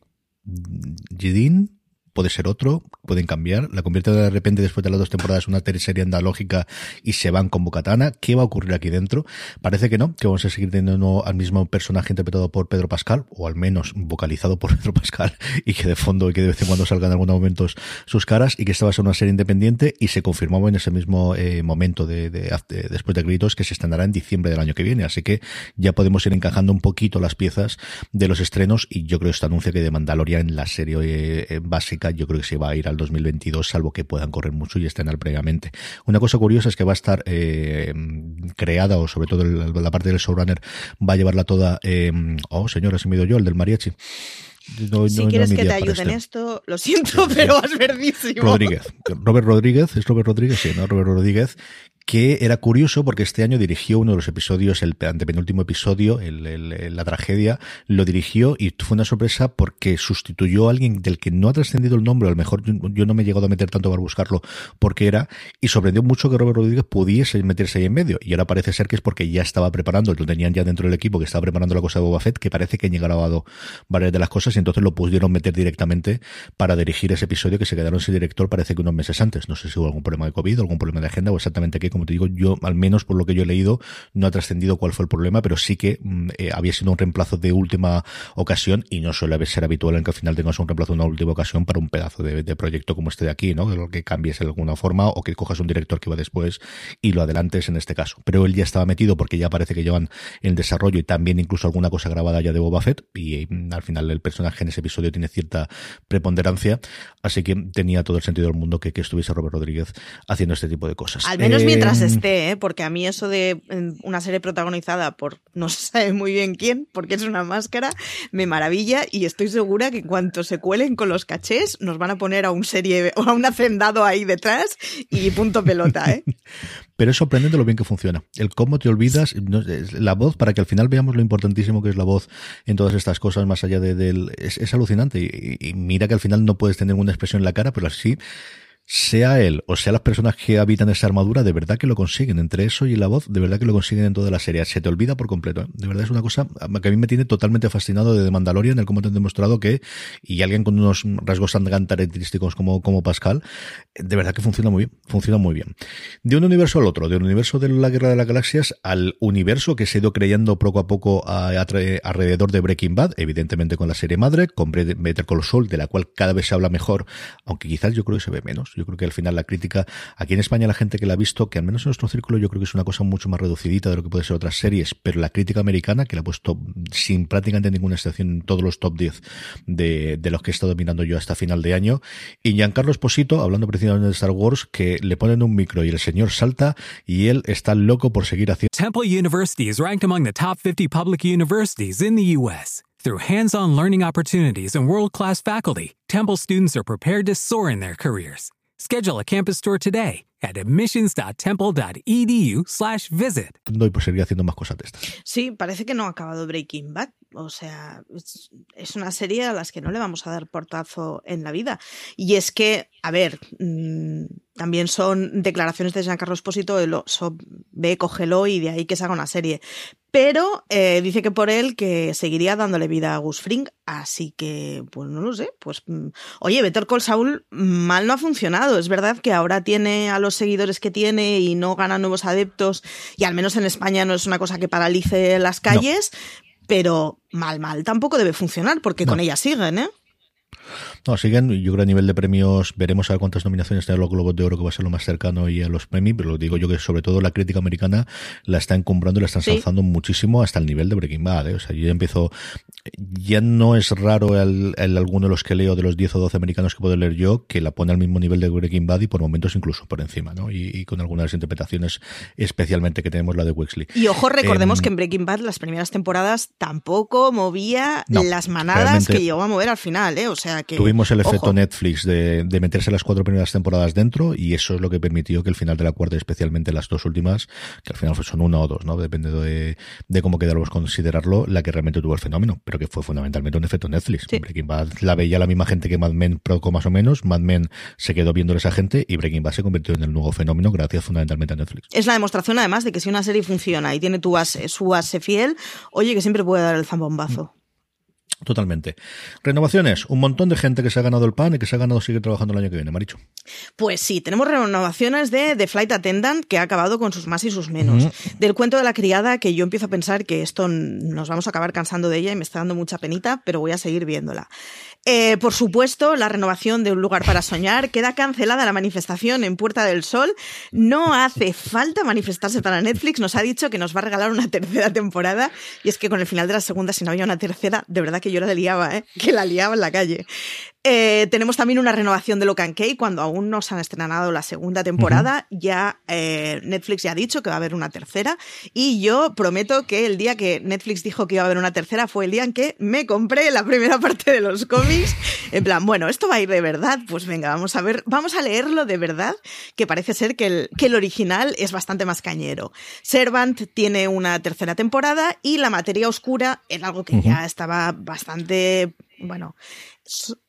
¿Jidin? Puede ser otro, pueden cambiar. La convierte de repente después de las dos temporadas en una serie andalógica y se van con Bocatana. ¿Qué va a ocurrir aquí dentro? Parece que no, que vamos a seguir teniendo al mismo personaje interpretado por Pedro Pascal, o al menos vocalizado por Pedro Pascal, y que de fondo y que de vez en cuando salgan en algunos momentos sus caras, y que esta va a ser una serie independiente, y se confirmaba en ese mismo eh, momento de, de- de- después de gritos que se estrenará en diciembre del año que viene. Así que ya podemos ir encajando un poquito las piezas de los estrenos, y yo creo que este anuncio que de Mandalorian, la serie eh, eh, yo creo que se va a ir al 2022, salvo que puedan correr mucho y estrenar previamente. Una cosa curiosa es que va a estar eh, creada, o sobre todo la parte del showrunner, va a llevarla toda. Eh, oh, señora, se me ido yo, el del mariachi. No- si no- quieres que te ayude en este. esto, lo siento, pero vas verdísimo. Rodríguez. Robert Rodríguez, es Robert Rodríguez, sí, ¿no? Robert Rodríguez, que era curioso porque este año dirigió uno de los episodios, el antepenúltimo episodio, el, la tragedia, lo dirigió y fue una sorpresa porque sustituyó a alguien del que no ha trascendido el nombre, a lo mejor yo, yo no me he llegado a meter tanto para buscarlo porque era, y sorprendió mucho que Robert Rodríguez pudiese meterse ahí en medio. Y ahora parece ser que es porque ya estaba preparando, lo tenían ya dentro del equipo, que estaba preparando la cosa de Boba Fett, que parece que han grabado varias de las cosas y entonces lo pudieron meter directamente para dirigir ese episodio que se quedaron sin director parece que unos meses antes. No sé si hubo algún problema de COVID, algún problema de agenda o exactamente qué, como te digo, yo, al menos por lo que yo he leído, no ha trascendido cuál fue el problema, pero sí que mm, eh, había sido un reemplazo de última ocasión y no suele ser habitual en que al final tengas un reemplazo de una última ocasión para un pedazo de, de proyecto como este de aquí, ¿no? Lo que cambies de alguna forma o que cojas un director que va después y lo adelantes en este caso. Pero él ya estaba metido porque ya parece que llevan en desarrollo y también incluso alguna cosa grabada ya de Boba Fett y mm, al final el personaje en ese episodio tiene cierta preponderancia, así que tenía todo el sentido del mundo que, que estuviese Robert Rodríguez haciendo este tipo de cosas. Al menos Eh, mientras esté, ¿eh? porque a mí eso de una serie protagonizada por no se sabe muy bien quién, porque es una máscara, me maravilla y estoy segura que en cuanto se cuelen con los cachés nos van a poner a un serie o a un hacendado ahí detrás y punto pelota, ¿eh? Pero es sorprendente lo bien que funciona. El cómo te olvidas, la voz, para que al final veamos lo importantísimo que es la voz en todas estas cosas, más allá de, del. Es, es alucinante. Y, y mira que al final no puedes tener una expresión en la cara, pero así sea él o sea las personas que habitan esa armadura, de verdad que lo consiguen. Entre eso y la voz, de verdad que lo consiguen en toda la serie. Se te olvida por completo. ¿eh? De verdad es una cosa que a mí me tiene totalmente fascinado de The Mandalorian, el cómo te han demostrado que, y alguien con unos rasgos tan característicos como, como Pascal, de verdad que funciona muy bien. Funciona muy bien. De un universo al otro, del universo de la Guerra de las Galaxias al universo que se ha ido creyendo poco a poco alrededor de Breaking Bad, evidentemente con la serie madre, con Better Call Saul, de la cual cada vez se habla mejor, aunque quizás yo creo que se ve menos. Yo creo que al final la crítica, aquí en España la gente que la ha visto, que al menos en nuestro círculo yo creo que es una cosa mucho más reducidita de lo que puede ser otras series, pero la crítica americana, que la ha puesto sin prácticamente ninguna excepción en todos los top 10 de, de los que he estado mirando yo hasta final de año, y Giancarlo Esposito, hablando precisamente de Star Wars, que le ponen un micro y el señor salta y él está loco por seguir haciendo. Temple University is ranked among the top 50 public universities in the U.S. Through hands-on learning opportunities and world-class faculty, Temple students are prepared to soar in their careers. Schedule a campus tour today at admissions.temple.edu slash visit. Y pues seguir haciendo más cosas de estas. Sí, parece que no ha acabado Breaking Bad. O sea, es, una serie a las que no le vamos a dar portazo en la vida. Y es que, a ver, mmm, también son declaraciones de Giancarlo Esposito de lo, so, ve, cógelo y de ahí que se haga una serie. Pero eh, dice que por él que seguiría dándole vida a Gus Fring, así que, pues no lo sé. Pues, mm, oye, Better Call Saul mal no ha funcionado. Es verdad que ahora tiene a los seguidores que tiene y no gana nuevos adeptos, y al menos en España no es una cosa que paralice las calles, no. pero mal, mal tampoco debe funcionar, porque no. con ella siguen, ¿eh? No, siguen, yo creo a nivel de premios veremos a ver cuántas nominaciones tienen los Globos de Oro, que va a ser lo más cercano y a los premios, pero lo digo yo que sobre todo la crítica americana la está encumbrando y la están sí. alzando muchísimo hasta el nivel de Breaking Bad, ¿eh? o sea, yo ya empiezo, ya no es raro el, el, alguno de los que leo de los 10 o 12 americanos que puedo leer yo, que la pone al mismo nivel de Breaking Bad y por momentos incluso por encima, ¿no? Y, y con algunas interpretaciones, especialmente que tenemos la de Wexley. Y ojo, recordemos eh, que en Breaking Bad las primeras temporadas tampoco movía no, las manadas que llegó a mover al final, ¿eh? O sea que... Tuvimos el efecto Ojo. Netflix de, de, meterse las cuatro primeras temporadas dentro y eso es lo que permitió que el final de la cuarta, especialmente las dos últimas, que al final son una o dos, ¿no? Depende de, de cómo quedáramos considerarlo, la que realmente tuvo el fenómeno, pero que fue fundamentalmente un efecto Netflix. Sí. Breaking Bad la veía la misma gente que Mad Men poco más o menos, Mad Men se quedó viendo esa gente y Breaking Bad se convirtió en el nuevo fenómeno gracias fundamentalmente a Netflix. Es la demostración además de que si una serie funciona y tiene tu base, su base fiel, oye que siempre puede dar el zambombazo. Mm. Totalmente. Renovaciones. Un montón de gente que se ha ganado el pan y que se ha ganado seguir trabajando el año que viene, Maricho. Pues sí, tenemos renovaciones de The Flight Attendant que ha acabado con sus más y sus menos. Mm. Del cuento de la criada que yo empiezo a pensar que esto nos vamos a acabar cansando de ella y me está dando mucha penita, pero voy a seguir viéndola. Eh, por supuesto, la renovación de Un lugar para soñar. Queda cancelada la manifestación en Puerta del Sol. No hace falta manifestarse para Netflix. Nos ha dicho que nos va a regalar una tercera temporada. Y es que con el final de la segunda, si no había una tercera, de verdad que yo la liaba, ¿eh? que la liaba en la calle. Eh, tenemos también una renovación de Locan Key cuando aún no se han estrenado la segunda temporada. Uh -huh. Ya eh, Netflix ya ha dicho que va a haber una tercera. Y yo prometo que el día que Netflix dijo que iba a haber una tercera fue el día en que me compré la primera parte de los cómics. En plan, bueno, esto va a ir de verdad. Pues venga, vamos a ver, vamos a leerlo de verdad, que parece ser que el, que el original es bastante más cañero. Servant tiene una tercera temporada y La materia oscura era algo que uh -huh. ya estaba bastante bueno,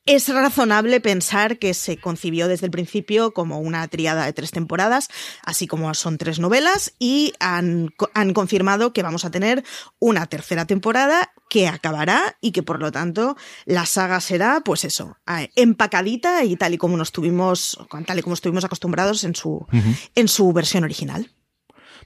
es razonable pensar que se concibió desde el principio como una triada de tres temporadas, así como son tres novelas, y han, han, confirmado que vamos a tener una tercera temporada que acabará y que por lo tanto la saga será, pues eso, empacadita y tal y como nos tuvimos, tal y como estuvimos acostumbrados en su, uh -huh. en su versión original.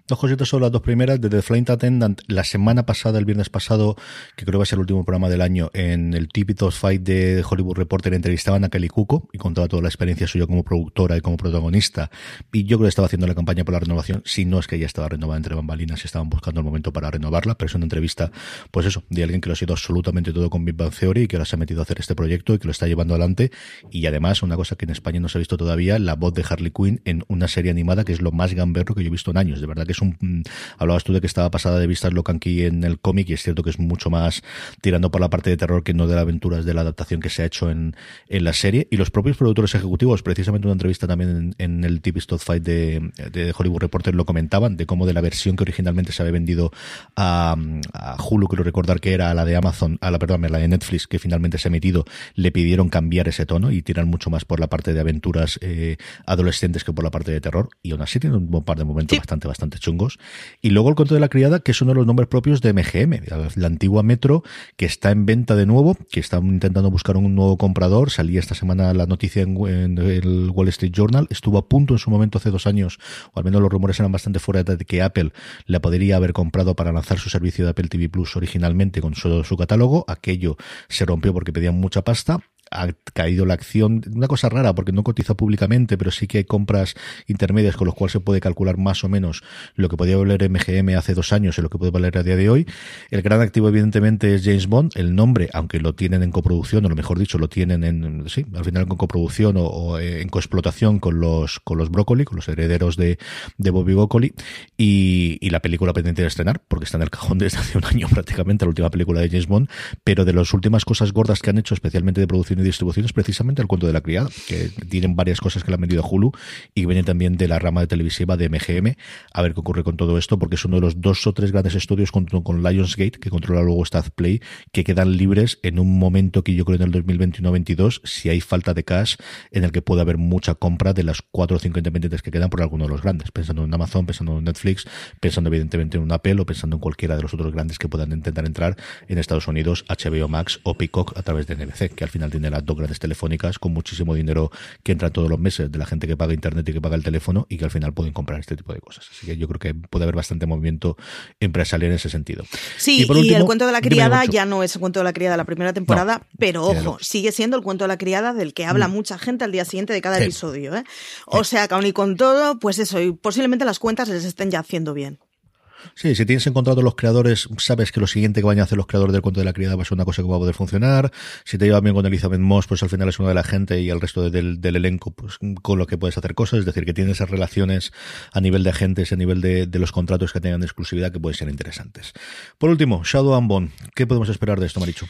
Dos cositas sobre las dos primeras. De The Flight Attendant, la semana pasada, el viernes pasado, que creo que va a ser el último programa del año, en el Típico Fight de Hollywood Reporter entrevistaban a Kelly Cuco y contaba toda la experiencia suya como productora y como protagonista. Y yo creo que estaba haciendo la campaña por la renovación, si no es que ya estaba renovada entre bambalinas y estaban buscando el momento para renovarla, pero es una entrevista, pues eso, de alguien que lo ha sido absolutamente todo con Big Bang Theory y que ahora se ha metido a hacer este proyecto y que lo está llevando adelante. Y además, una cosa que en España no se ha visto todavía, la voz de Harley Quinn en una serie animada que es lo más gamberro que yo he visto en años. De verdad que es un, mm, hablabas tú de que estaba pasada de vistas Locan Key en el cómic y es cierto que es mucho más tirando por la parte de terror que no de las aventuras de la adaptación que se ha hecho en, en la serie. Y los propios productores ejecutivos, precisamente una entrevista también en, el TV Stop Fight de, de, Hollywood Reporter lo comentaban, de cómo de la versión que originalmente se había vendido a, a Hulu, quiero recordar que era la de Amazon, a la, perdón, la de Netflix, que finalmente se ha emitido, le pidieron cambiar ese tono y tirar mucho más por la parte de aventuras eh, adolescentes que por la parte de terror. Y aún así tiene un par de momentos bastante, bastante chungos. Y luego el cuento de la criada, que es uno de los nombres propios de MGM, la antigua Metro, que está en venta de nuevo, que están intentando buscar un nuevo comprador. Salía esta semana la noticia en, el Wall Street Journal. Estuvo a punto en su momento hace dos años, o al menos los rumores eran bastante fuera de que Apple la podría haber comprado para lanzar su servicio de Apple TV Plus originalmente con solo su catálogo. Aquello se rompió porque pedían mucha pasta ha caído la acción, una cosa rara porque no cotiza públicamente, pero sí que hay compras intermedias con los cuales se puede calcular más o menos lo que podía valer MGM hace dos años y lo que puede valer a día de hoy. El gran activo evidentemente es James Bond, el nombre, aunque lo tienen en coproducción, o lo mejor dicho, lo tienen en, sí, al final con coproducción o, en coexplotación con los, con los Broccoli, con los herederos de, de Bobby Broccoli, y, y la película pendiente de estrenar, porque está en el cajón desde hace un año prácticamente, la última película de James Bond, pero de las últimas cosas gordas que han hecho, especialmente de producción y distribución es precisamente el cuento de la criada, que tienen varias cosas que le han vendido a Hulu y que vienen también de la rama de televisiva de MGM. A ver qué ocurre con todo esto, porque es uno de los dos o tres grandes estudios con, con Lionsgate, que controla luego Play, que quedan libres en un momento que yo creo en el 2021-22, si hay falta de cash, en el que puede haber mucha compra de las cuatro o cinco independientes que quedan por alguno de los grandes, pensando en Amazon, pensando en Netflix, pensando evidentemente en un Apple o pensando en cualquiera de los otros grandes que puedan intentar entrar en Estados Unidos, HBO Max o Peacock a través de NBC, que al final tiene las dos grandes telefónicas con muchísimo dinero que entra todos los meses de la gente que paga internet y que paga el teléfono y que al final pueden comprar este tipo de cosas. Así que yo creo que puede haber bastante movimiento empresarial en ese sentido. Sí, y, el cuento de la criada ya no es el cuento de la criada de la primera temporada, pero ojo, sigue siendo el cuento de la criada del que habla mm. mucha gente al día siguiente de cada episodio. ¿eh? O sea, que aún y con todo, pues eso, y posiblemente las cuentas les estén ya haciendo bien. Sí, si tienes encontrado los creadores, sabes que lo siguiente que vayan a hacer los creadores del cuento de la criada va a ser una cosa que va a poder funcionar. Si te llevas bien con Elizabeth Moss, pues al final es una de la gente y el resto del, elenco, pues con lo que puedes hacer cosas. Es decir, que tienes esas relaciones a nivel de agentes, a nivel de, los contratos que tengan de exclusividad que pueden ser interesantes. Por último, Shadow and Bone. ¿Qué podemos esperar de esto, Marichu?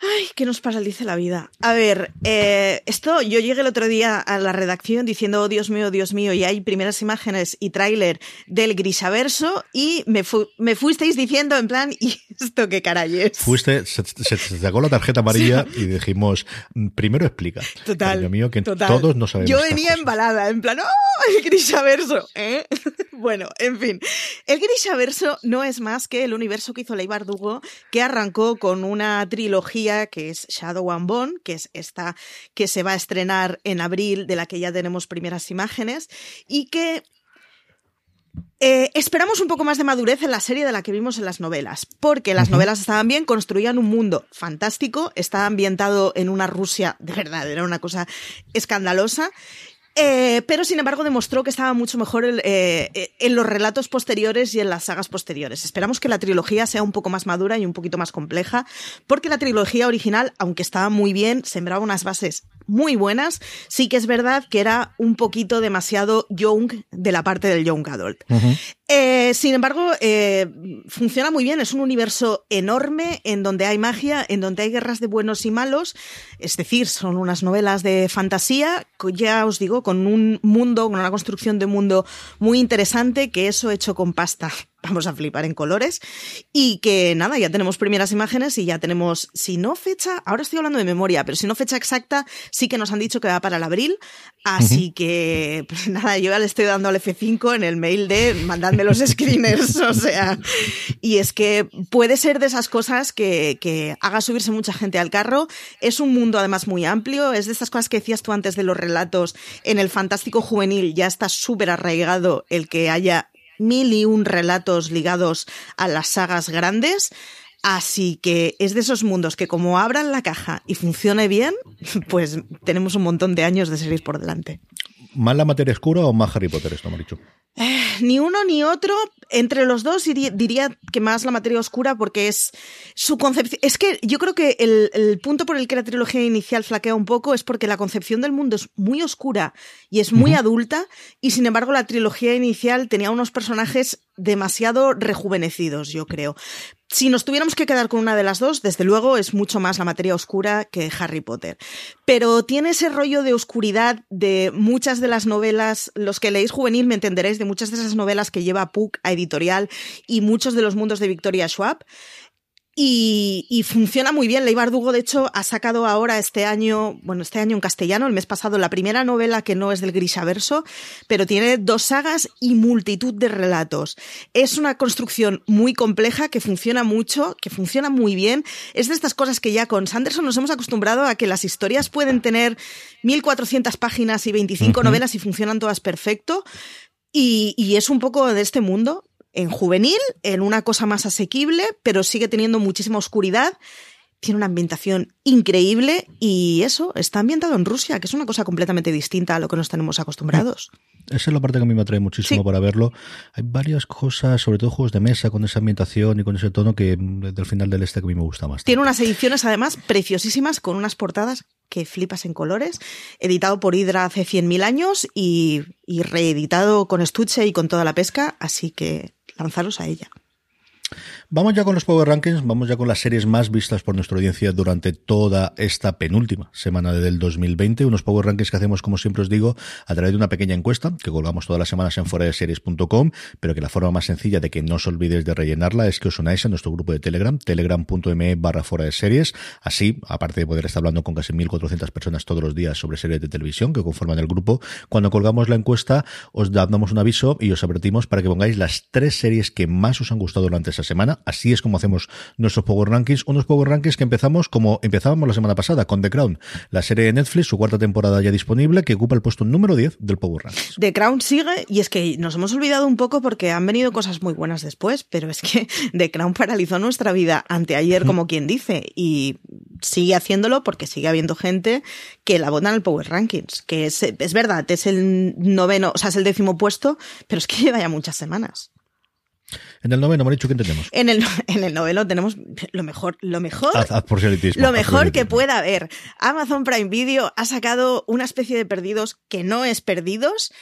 Ay, ¿qué nos pasa? Dice la vida. A ver, eh, esto yo llegué el otro día a la redacción diciendo, oh Dios mío, Dios mío, y hay primeras imágenes y tráiler del Grisaverso y me, me fuisteis diciendo en plan, ¿y esto qué caray es? Fuiste, se, sacó la tarjeta amarilla y dijimos, mm, primero explica. Total. mío, que todos no sabemos. Yo venía embalada, en plan, ¡oh! El Grisaverso, ¿eh? bueno, en fin. El Grisaverso no es más que el universo que hizo Ley Bardugo, que arrancó con una trilogía que es Shadow and Bone, que es esta que se va a estrenar en abril, de la que ya tenemos primeras imágenes, y que eh, esperamos un poco más de madurez en la serie de la que vimos en las novelas, porque las novelas estaban bien, construían un mundo fantástico, estaba ambientado en una Rusia de verdad, era una cosa escandalosa, eh, pero sin embargo demostró que estaba mucho mejor eh, eh, en los relatos posteriores y en las sagas posteriores. Esperamos que la trilogía sea un poco más madura y un poquito más compleja, porque la trilogía original, aunque estaba muy bien, sembraba unas bases muy buenas, sí que es verdad que era un poquito demasiado young de la parte del young adult. Sin embargo, funciona muy bien, es un universo enorme en donde hay magia, en donde hay guerras de buenos y malos, es decir, son unas novelas de fantasía, ya os digo, con un mundo, con una construcción de mundo muy interesante, que eso hecho con pasta vamos a flipar en colores. Y que nada, ya tenemos primeras imágenes y ya tenemos, si no fecha, ahora estoy hablando de memoria, pero si no fecha exacta, sí que nos han dicho que va para el abril. Así que, pues nada, yo ya le estoy dando al F5 en el mail de mandadme los screeners, o sea, y es que puede ser de esas cosas que, que haga subirse mucha gente al carro. Es un mundo además muy amplio, es de estas cosas que decías tú antes de los relatos en el fantástico juvenil, ya está súper arraigado el que haya mil y un relatos ligados a las sagas grandes. Así que es de esos mundos que como abran la caja y funcione bien, pues tenemos un montón de años de series por delante. ¿Más la materia oscura o más Harry Potter esto, Marichu? Eh, ni uno ni otro. Entre los dos diría que más la materia oscura porque es su concepción. Es que yo creo que el, el, punto por el que la trilogía inicial flaquea un poco es porque la concepción del mundo es muy oscura y es muy uh -huh. adulta y sin embargo la trilogía inicial tenía unos personajes demasiado rejuvenecidos, yo creo. Si nos tuviéramos que quedar con una de las dos, desde luego es mucho más la materia oscura que Harry Potter. Pero tiene ese rollo de oscuridad de muchas de las novelas, los que leéis juvenil me entenderéis, de muchas de esas novelas que lleva Puck a editorial y muchos de los mundos de Victoria Schwab. Y, y, funciona muy bien. Ley Bardugo, de hecho, ha sacado ahora este año, bueno, este año en castellano, el mes pasado, la primera novela que no es del Grishaverso, pero tiene dos sagas y multitud de relatos. Es una construcción muy compleja que funciona mucho, que funciona muy bien. Es de estas cosas que ya con Sanderson nos hemos acostumbrado a que las historias pueden tener 1400 páginas y 25 uh -huh. novelas y funcionan todas perfecto. Y, y es un poco de este mundo en juvenil, en una cosa más asequible, pero sigue teniendo muchísima oscuridad. Tiene una ambientación increíble y eso, está ambientado en Rusia, que es una cosa completamente distinta a lo que nos tenemos acostumbrados. Esa es la parte que a mí me atrae muchísimo sí. para verlo. Hay varias cosas, sobre todo juegos de mesa, con esa ambientación y con ese tono que del final del este que a mí me gusta más. Tiene unas ediciones además preciosísimas con unas portadas que flipas en colores, editado por Hydra hace 100.000 años y, y reeditado con estuche y con toda la pesca, así que lanzaros a ella. Vamos ya con los Power Rankings, vamos ya con las series más vistas por nuestra audiencia durante toda esta penúltima semana del 2020. Unos Power Rankings que hacemos, como siempre os digo, a través de una pequeña encuesta que colgamos todas las semanas en foradeseries.com, pero que la forma más sencilla de que no os olvidéis de rellenarla es que os unáis a nuestro grupo de Telegram, telegram.me barra fuera de series. Así, aparte de poder estar hablando con casi 1.400 personas todos los días sobre series de televisión que conforman el grupo, cuando colgamos la encuesta os damos un aviso y os advertimos para que pongáis las tres series que más os han gustado durante esa semana Así es como hacemos nuestros Power Rankings. Unos Power Rankings que empezamos como empezábamos la semana pasada con The Crown, la serie de Netflix, su cuarta temporada ya disponible, que ocupa el puesto número 10 del Power Rankings. The Crown sigue y es que nos hemos olvidado un poco porque han venido cosas muy buenas después, pero es que The Crown paralizó nuestra vida anteayer, como quien dice, y sigue haciéndolo porque sigue habiendo gente que la vota en el Power Rankings, que es, es verdad, es el noveno, o sea, es el décimo puesto, pero es que lleva ya muchas semanas. En el noveno, Marichu, ¿qué tenemos? En el, en el noveno tenemos lo mejor, lo mejor, haz, haz lo mejor que pueda haber. Amazon Prime Video ha sacado una especie de perdidos que no es perdidos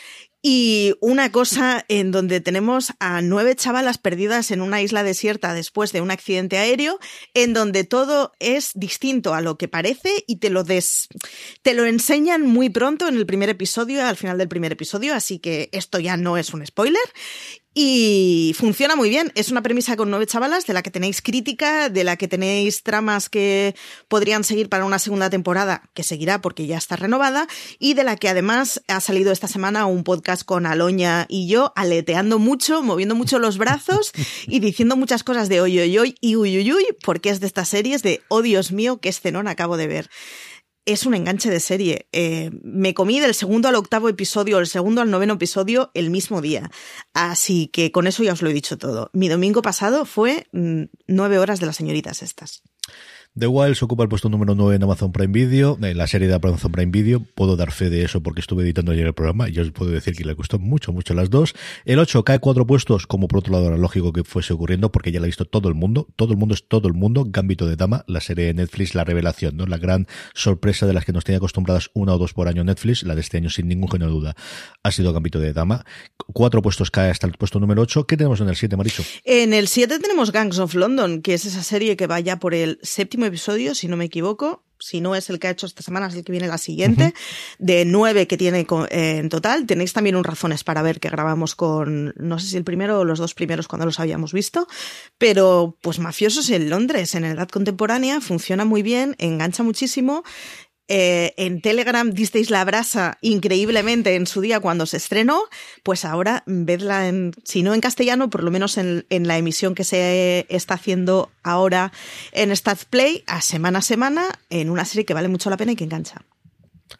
y una cosa en donde tenemos a nueve chavalas perdidas en una isla desierta después de un accidente aéreo, en donde todo es distinto a lo que parece y te lo des, te lo enseñan muy pronto en el primer episodio, al final del primer episodio, así que esto ya no es un spoiler. Y funciona muy bien. Es una premisa con nueve chavalas, de la que tenéis crítica, de la que tenéis tramas que podrían seguir para una segunda temporada, que seguirá porque ya está renovada, y de la que además ha salido esta semana un podcast con Aloña y yo, aleteando mucho, moviendo mucho los brazos y diciendo muchas cosas de hoy, hoy, hoy y uy, uy, uy, porque es de estas series de, oh Dios mío, qué escenón acabo de ver es un enganche de serie. Eh, me comí del segundo al octavo episodio, el segundo al noveno episodio el mismo día. Así que con eso ya os lo he dicho todo. Mi domingo pasado fue mmm, nueve horas de las señoritas estas. The Wilds ocupa el puesto número 9 en Amazon Prime Video, en la serie de Amazon Prime Video. Puedo dar fe de eso porque estuve editando ayer el programa y os puedo decir que le gustó mucho, mucho las dos. El 8 cae cuatro puestos, como por otro lado era lógico que fuese ocurriendo porque ya la ha visto todo el mundo. Todo el mundo es todo el mundo. Gambito de Dama, la serie de Netflix, la revelación, ¿no? La gran sorpresa de las que nos tenía acostumbradas una o dos por año Netflix, la de este año sin ningún género de duda, ha sido Gambito de Dama. Cuatro puestos cae hasta el puesto número 8. ¿Qué tenemos en el 7, Maricho? En el 7 tenemos Gangs of London, que es esa serie que va ya por el séptimo episodio, si no me equivoco, si no es el que ha hecho esta semana, es el que viene la siguiente, uh -huh. de nueve que tiene eh, en total. Tenéis también un razones para ver que grabamos con, no sé si el primero o los dos primeros cuando los habíamos visto, pero pues mafiosos en Londres, en edad contemporánea, funciona muy bien, engancha muchísimo. Eh, en Telegram disteis la brasa increíblemente en su día cuando se estrenó, pues ahora vedla en, si no en castellano, por lo menos en, en la emisión que se está haciendo ahora en Stat Play, a semana a semana, en una serie que vale mucho la pena y que engancha.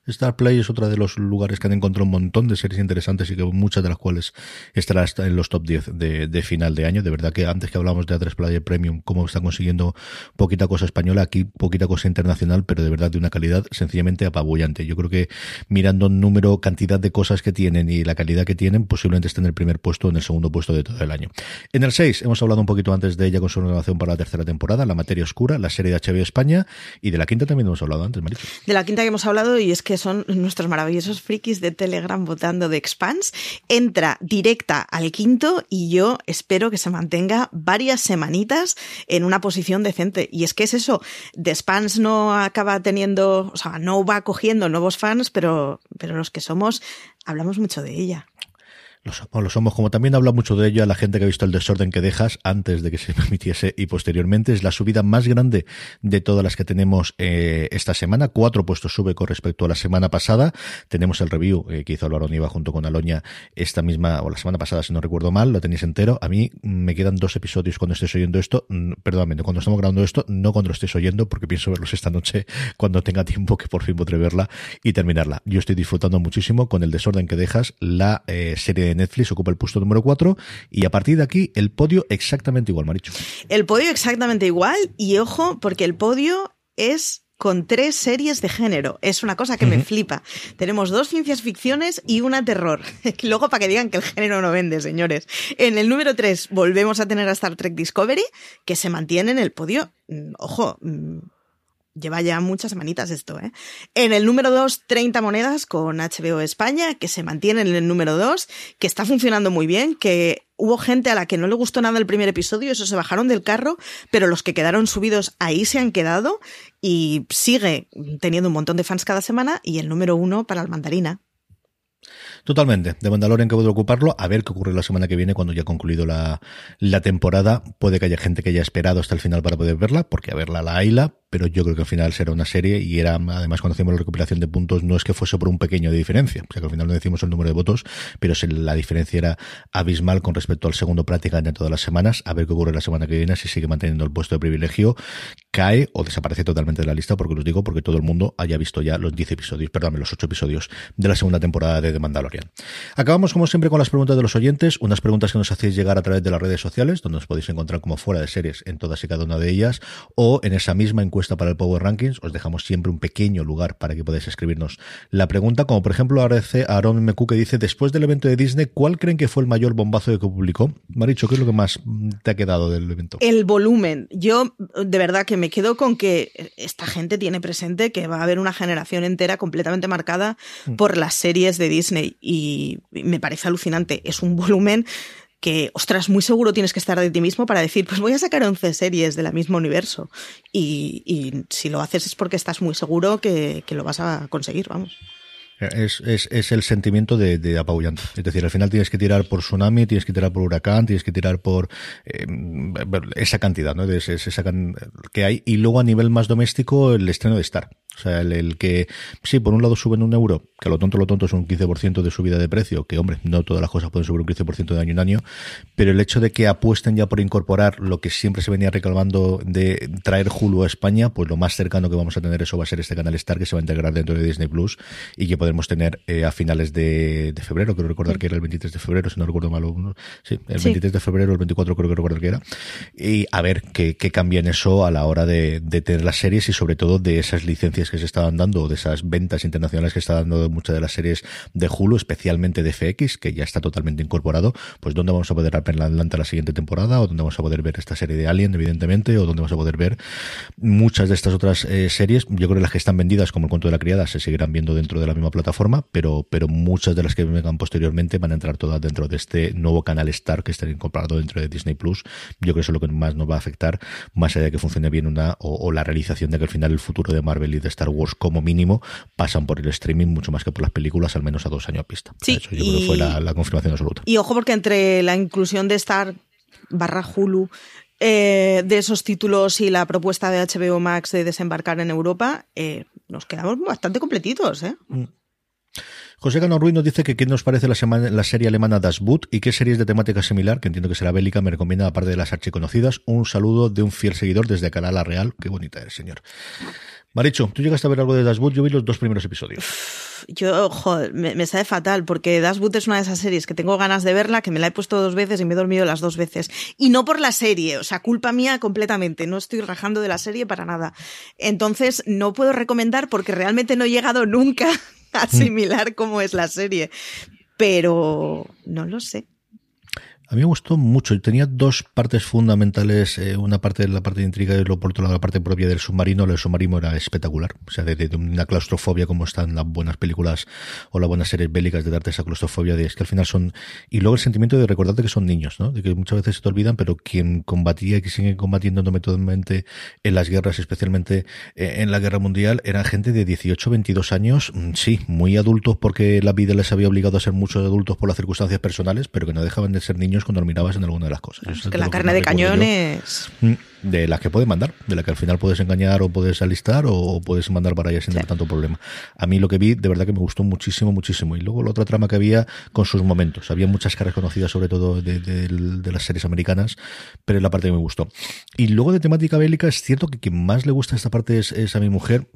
Star Play es otra de los lugares que han encontrado un montón de series interesantes y que muchas de las cuales estará en los top 10 de, final de año. De verdad que antes que hablamos de A3 Player Premium, cómo están consiguiendo poquita cosa española, aquí poquita cosa internacional, pero de verdad de una calidad sencillamente apabullante. Yo creo que mirando número, cantidad de cosas que tienen y la calidad que tienen, posiblemente estén en el primer puesto o en el segundo puesto de todo el año. En el 6 hemos hablado un poquito antes de ella con su renovación para la tercera temporada, La Materia Oscura, la serie de HBO España, y de la quinta también hemos hablado antes, Marito. De la quinta que hemos hablado, y es que son nuestros maravillosos frikis de Telegram votando de Expans, entra directa al quinto y yo espero que se mantenga varias semanitas en una posición decente. Y es que es eso, The Spans no acaba teniendo, o sea, no va cogiendo nuevos fans, pero, pero los que somos hablamos mucho de ella. Lo somos, lo somos. Como también habla mucho de ello a la gente que ha visto el desorden que dejas antes de que se permitiese y posteriormente. Es la subida más grande de todas las que tenemos eh, esta semana. Cuatro puestos sube con respecto a la semana pasada. Tenemos el review eh, que hizo Álvaro Niva junto con Aloña esta misma, o la semana pasada, si no recuerdo mal. Lo tenéis entero. A mí me quedan dos episodios cuando estés oyendo esto. Mm, perdóname, cuando estamos grabando esto, no cuando lo estés oyendo, porque pienso verlos esta noche cuando tenga tiempo que por fin podré verla y terminarla. Yo estoy disfrutando muchísimo con el desorden que dejas la eh, serie Netflix ocupa el puesto número 4 y a partir de aquí el podio exactamente igual, Maricho. El podio exactamente igual y ojo porque el podio es con tres series de género. Es una cosa que me flipa. Tenemos dos ciencias ficciones y una terror. Luego para que digan que el género no vende, señores. En el número 3 volvemos a tener a Star Trek Discovery, que se mantiene en el podio. Mm, ojo, mm, Lleva ya muchas semanitas esto, ¿eh? En el número 2, 30 monedas con HBO España, que se mantiene en el número 2, que está funcionando muy bien, que hubo gente a la que no le gustó nada el primer episodio, eso se bajaron del carro, pero los que quedaron subidos ahí se han quedado y sigue teniendo un montón de fans cada semana y el número 1 para el mandarina. Totalmente. De Mandalorian que puedo ocuparlo. A ver qué ocurre la semana que viene cuando ya ha concluido la, temporada. Puede que haya gente que haya esperado hasta el final para poder verla, porque a verla la hayla, pero yo creo que al final será una serie y era, además cuando hacemos la recopilación de puntos, no es que fuese por un pequeño de diferencia, o sea que al final no decimos el número de votos, pero la diferencia era abismal con respecto al segundo prácticamente todas las semanas, a ver qué ocurre la semana que viene, si sigue manteniendo el puesto de privilegio, cae o desaparece totalmente de la lista, porque os digo, porque todo el mundo haya visto ya los 10 episodios, perdón, los 8 episodios de la segunda temporada de The Mandalorian. Acabamos como siempre con las preguntas de los oyentes, unas preguntas que nos hacéis llegar a través de las redes sociales, donde os podéis encontrar como fuera de series en todas y cada una de ellas, o en esa misma encuesta para el Power Rankings. Os dejamos siempre un pequeño lugar para que podáis escribirnos la pregunta, como por ejemplo aparece Aaron MQ que dice, después del evento de Disney, ¿cuál creen que fue el mayor bombazo que publicó? Maricho, ¿qué es lo que más te ha quedado del evento? El volumen. Yo de verdad que me quedo con que esta gente tiene presente que va a haber una generación entera completamente marcada mm. por las series de Disney y me parece alucinante. Es un volumen que, ostras, muy seguro tienes que estar de ti mismo para decir, pues voy a sacar 11 series del mismo universo. Y, si lo haces es porque estás muy seguro que, lo vas a conseguir, vamos. Es, es, el sentimiento de, de, apabullante. Es decir, al final tienes que tirar por tsunami, tienes que tirar por huracán, tienes que tirar por eh, esa cantidad, ¿no? De esa, que hay. Y luego a nivel más doméstico, el estreno de Star. O sea, el, que, sí, por un lado suben un euro, que lo tonto, lo tonto es un 15% de subida de precio, que hombre, no todas las cosas pueden subir un 15% de año en año, pero el hecho de que apuesten ya por incorporar lo que siempre se venía reclamando de traer Hulu a España, pues lo más cercano que vamos a tener eso va a ser este canal Star que se va a integrar dentro de Disney Plus y que podremos tener eh, a finales de, febrero, creo recordar que era el 23 de febrero, si no recuerdo mal, sí, el 23 de febrero, el 24 creo que recordar que era, y a ver qué, qué cambia en eso a la hora de, de tener las series y sobre todo de esas licencias que se estaban dando, de esas ventas internacionales que está dando muchas de las series de Hulu, especialmente de FX, que ya está totalmente incorporado, pues dónde vamos a poder ver adelante la siguiente temporada, o dónde vamos a poder ver esta serie de Alien, evidentemente, o dónde vamos a poder ver muchas de estas otras eh, series. Yo creo que las que están vendidas, como el cuento de la criada, se seguirán viendo dentro de la misma plataforma, pero, pero muchas de las que vengan posteriormente van a entrar todas dentro de este nuevo canal Star que está incorporado dentro de Disney Plus. Yo creo que eso es lo que más nos va a afectar, más allá de que funcione bien una, o la realización de que al final el futuro de Marvel y de Star Wars como mínimo pasan por el streaming mucho más que por las películas, al menos a dos años a pista. Sí, Eso yo creo que fue la, confirmación absoluta. Y ojo porque entre la inclusión de Star barra Hulu eh, de esos títulos y la propuesta de HBO Max de desembarcar en Europa, eh, nos quedamos bastante completitos. ¿eh? Mm. José Gano Ruiz nos dice que qué nos parece la, la serie alemana Das Boot y qué series de temática similar, que entiendo que será bélica, me recomienda, aparte de las archiconocidas. Un saludo de un fiel seguidor desde Canal Real. Qué bonita eres, señor. Maricho, ¿tú llegaste a ver algo de Dashwood? Yo vi los dos primeros episodios. Yo, joder, me, me sabe fatal porque Das Boot es una de esas series que tengo ganas de verla, que me la he puesto dos veces y me he dormido las dos veces. Y no por la serie, o sea, culpa mía completamente, no estoy rajando de la serie para nada. Entonces, no puedo recomendar porque realmente no he llegado nunca a asimilar cómo es la serie. Pero no lo sé. A mí me gustó mucho. Tenía dos partes fundamentales. Eh, una parte de la parte de intriga otro lado la parte propia del submarino. El submarino era espectacular. O sea, de, una claustrofobia como están las buenas películas o las buenas series bélicas de darte esa claustrofobia de es que al final son... Y luego el sentimiento de recordarte que son niños, ¿no? De que muchas veces se te olvidan, pero quien combatía y que sigue combatiendo metodamente en las guerras, especialmente eh, en la guerra mundial, eran gente de 18, 22 años, mm, sí, muy adultos porque la vida les había obligado a ser muchos adultos por las circunstancias personales, pero que no dejaban de ser niños cuando mirabas en alguna de las cosas. Es que la carne de cañón es... De las que puedes mandar, de la que al final puedes engañar o puedes alistar o puedes mandar para allá sin tener tanto problema. A mí lo que vi, de verdad que me gustó muchísimo, muchísimo. Y luego la otra trama que había con sus momentos. Había muchas caras conocidas, sobre todo de, de, de las series americanas, pero es la parte que me gustó. Y luego de temática bélica, es cierto que quien más le gusta esta parte es, es a mi mujer.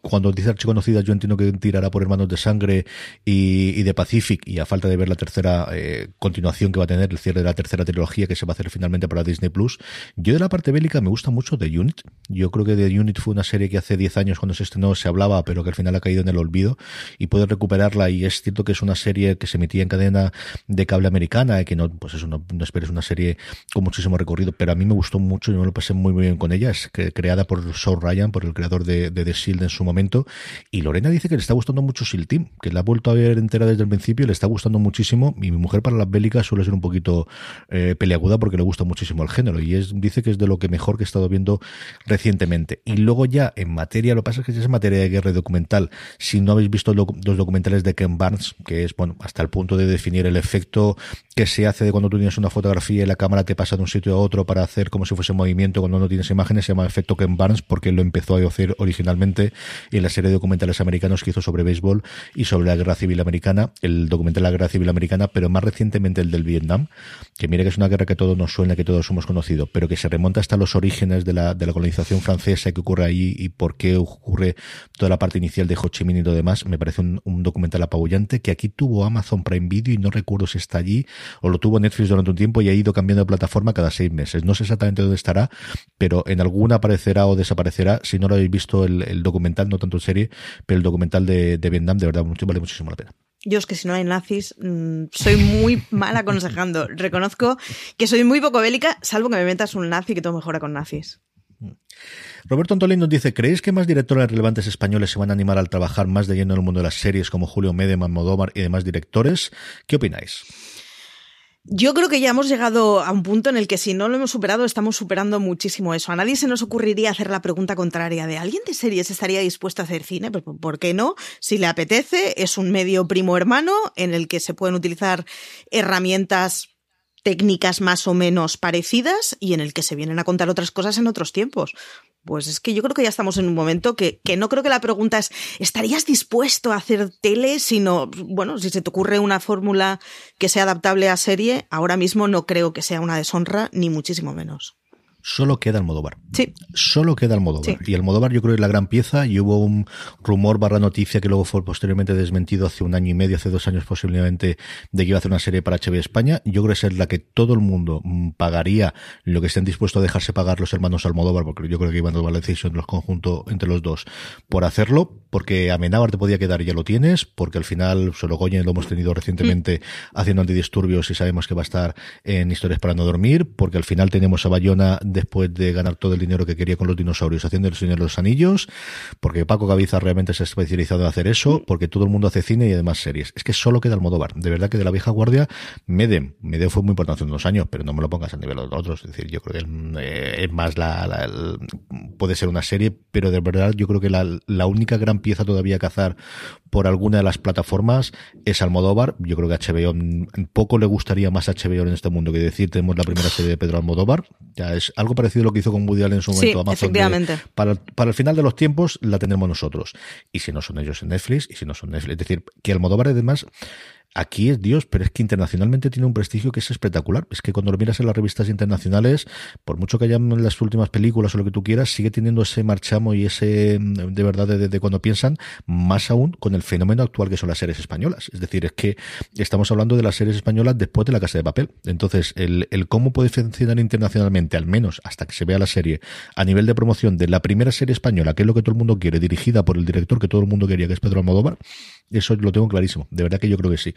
Cuando dice archiconocida, yo entiendo que tirará por Hermanos de Sangre y, y de Pacific, y a falta de ver la tercera eh, continuación que va a tener, el cierre de la tercera trilogía que se va a hacer finalmente para Disney Plus. Yo de la parte bélica me gusta mucho The Unit. Yo creo que The Unit fue una serie que hace 10 años cuando se estrenó se hablaba, pero que al final ha caído en el olvido y puedes recuperarla. Y es cierto que es una serie que se emitía en cadena de cable americana y que no, pues eso, no, no esperes una serie con muchísimo recorrido, pero a mí me gustó mucho y me lo pasé muy, muy bien con ella. Es creada por Saul Ryan, por el creador de, de The Shield en su momento. Y Lorena dice que le está gustando mucho Shield Team, que la ha vuelto a ver entera desde el principio, le está gustando muchísimo. Y mi mujer para las bélicas suele ser un poquito eh, peleaguda porque le gusta muchísimo el género y es, dice es de lo que mejor que he estado viendo recientemente. Y luego ya en materia, lo que pasa es que es materia de guerra y documental. Si no habéis visto lo, los documentales de Ken Barnes, que es, bueno, hasta el punto de definir el efecto que se hace de cuando tú tienes una fotografía y la cámara te pasa de un sitio a otro para hacer como si fuese movimiento cuando no tienes imágenes, se llama efecto Ken Barnes porque lo empezó a hacer originalmente en la serie de documentales americanos que hizo sobre béisbol y sobre la guerra civil americana, el documental de la guerra civil americana, pero más recientemente el del Vietnam, que mire que es una guerra que todos nos suena, que todos hemos conocido, pero que se remonta hasta los orígenes de la, de la colonización francesa que ocurre ahí y por qué ocurre toda la parte inicial de Ho Chi Minh y todo demás, me parece un, documental apabullante que aquí tuvo Amazon Prime Video y no recuerdo si está allí o lo tuvo Netflix durante un tiempo y ha ido cambiando de plataforma cada seis meses. No sé exactamente dónde estará, pero en alguna aparecerá o desaparecerá. Si no lo habéis visto el, documental, no tanto en serie, pero el documental de, de Vietnam, de verdad, vale muchísimo la pena. Yo es que si no hay nazis, mmm, soy muy mal aconsejando. Reconozco que soy muy poco bélica, salvo que me metas un nazi que todo mejora con nazis. Roberto Antolín nos dice, ¿creéis que más directores relevantes españoles se van a animar al trabajar más de lleno en el mundo de las series como Julio Medeman, Modóvar y demás directores? ¿Qué opináis? Yo creo que ya hemos llegado a un punto en el que si no lo hemos superado, estamos superando muchísimo eso. A nadie se nos ocurriría hacer la pregunta contraria de ¿alguien de series estaría dispuesto a hacer cine? Pues, ¿Por qué no? Si le apetece, es un medio primo hermano en el que se pueden utilizar herramientas técnicas más o menos parecidas y en el que se vienen a contar otras cosas en otros tiempos. Pues es que yo creo que ya estamos en un momento que, que, no creo que la pregunta es ¿estarías dispuesto a hacer tele? Sino, bueno, si se te ocurre una fórmula que sea adaptable a serie, ahora mismo no creo que sea una deshonra, ni muchísimo menos solo queda Almodóvar. Sí. Solo queda Almodóvar. Sí. Y Almodóvar yo creo que es la gran pieza y hubo un rumor barra noticia que luego fue posteriormente desmentido hace un año y medio, hace dos años posiblemente, de que iba a hacer una serie para HBO España. Yo creo que es la que todo el mundo pagaría lo que estén dispuestos a dejarse pagar los hermanos Almodóvar, porque yo creo que iban a tomar la decisión de los conjuntos entre los dos por hacerlo, porque Amenábar te podía quedar y ya lo tienes, porque al final Sorogoyen lo hemos tenido recientemente mm. haciendo antidisturbios y sabemos que va a estar en Historias para no dormir, porque al final tenemos a Bayona después de ganar todo el dinero que quería con los dinosaurios haciendo el Señor de los Anillos, porque Paco Gaviza realmente se ha especializado en hacer eso, porque todo el mundo hace cine y además series. Es que solo queda Almodóvar. De verdad que de la vieja guardia, Medem, Medem fue muy importante hace unos años, pero no me lo pongas a nivel de los otros. Es decir, yo creo que eh, es más la, la el, puede ser una serie, pero de verdad yo creo que la, la única gran pieza todavía a cazar por alguna de las plataformas es Almodóvar. Yo creo que HBO poco le gustaría más a HBO en este mundo que decir tenemos la primera serie de Pedro Almodóvar. Ya es algo parecido a lo que hizo con Woody Allen en su momento sí, Amazon. Efectivamente. De, para, para el final de los tiempos la tendremos nosotros. Y si no son ellos en Netflix, y si no son Netflix. Es decir, que Almodóvar además aquí es Dios, pero es que internacionalmente tiene un prestigio que es espectacular. Es que cuando lo miras en las revistas internacionales, por mucho que hayan las últimas películas o lo que tú quieras, sigue teniendo ese marchamo y ese, mm, de verdad, de, cuando piensan, más aún con el fenómeno actual que son las series españolas. Es decir, es que estamos hablando de las series españolas después de la Casa de Papel. Entonces, el, el cómo puede funcionar internacionalmente, al menos hasta que se vea la serie, a nivel de promoción de la primera serie española, que es lo que todo el mundo quiere, dirigida por el director que todo el mundo quería, que es Pedro Almodóvar, eso lo tengo clarísimo. De verdad que yo creo que sí.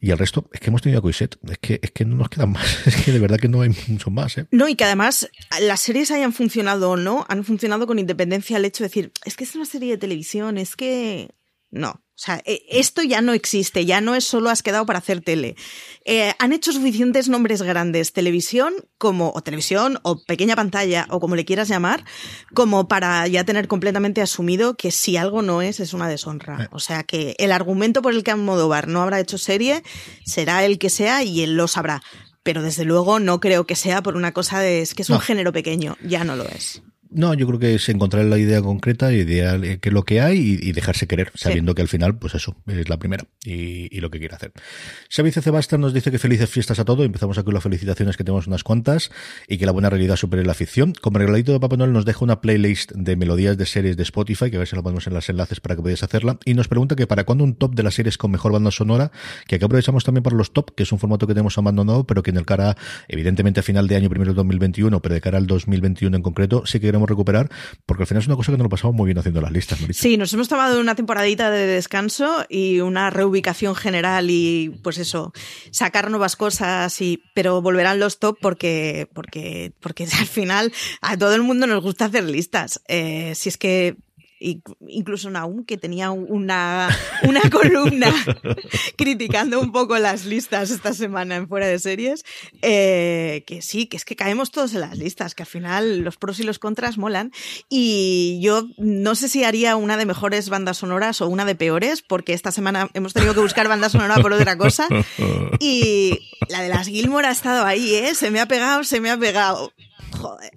Y el resto, es que hemos tenido a Coiset. Es que, es que no nos quedan más. Es que de verdad que no hay mucho más. ¿eh? No, y que además las series hayan funcionado o no, han funcionado con independencia al hecho de decir, es que es una serie de televisión, es que. No. O sea, e, esto ya no existe, ya no es solo has quedado para hacer tele. Eh, han hecho suficientes nombres grandes, televisión como, o televisión, o pequeña pantalla, o como le quieras llamar, como para ya tener completamente asumido que si algo no es, es una deshonra. Eh. O sea que el argumento por el que Almodóvar no habrá hecho serie será el que sea y él lo sabrá. Pero desde luego no creo que sea por una cosa de es que es un género pequeño, ya no lo es. No, yo creo que es encontrar la idea concreta, idea que lo que hay y, dejarse querer, sabiendo que al final, pues eso, es la primera y, lo que quiere hacer. Xavice Sebastián nos dice que felices fiestas a todos. Empezamos aquí con las felicitaciones que tenemos unas cuantas y que la buena realidad supere la ficción. Como regalito de Papá Noel nos deja una playlist de melodías de series de Spotify, que a ver si lo ponemos en los enlaces para que podáis hacerla. Y nos pregunta que para cuándo un top de las series con mejor banda sonora, que aquí aprovechamos también para los top, que es un formato que tenemos abandonado, pero que en el cara, evidentemente a final de año, primero del 2021, pero de cara al 2021 en concreto, sí que queremos recuperar porque al final es una cosa que nos lo pasamos muy bien haciendo las listas. Sí, nos hemos tomado una temporadita de descanso y una reubicación general y pues eso, sacar nuevas cosas y pero volverán los top porque porque porque al final a todo el mundo nos gusta hacer listas. Eh, si es que incluso Naum, que tenía una, una columna criticando un poco las listas esta semana en Fuera de Series, eh, que sí, que es que caemos todos en las listas, que al final los pros y los contras molan. Y yo no sé si haría una de mejores bandas sonoras o una de peores, porque esta semana hemos tenido que buscar banda sonora por otra cosa. Y la de las Gilmore ha estado ahí, ¿eh? Se me ha pegado, se me ha pegado. Joder.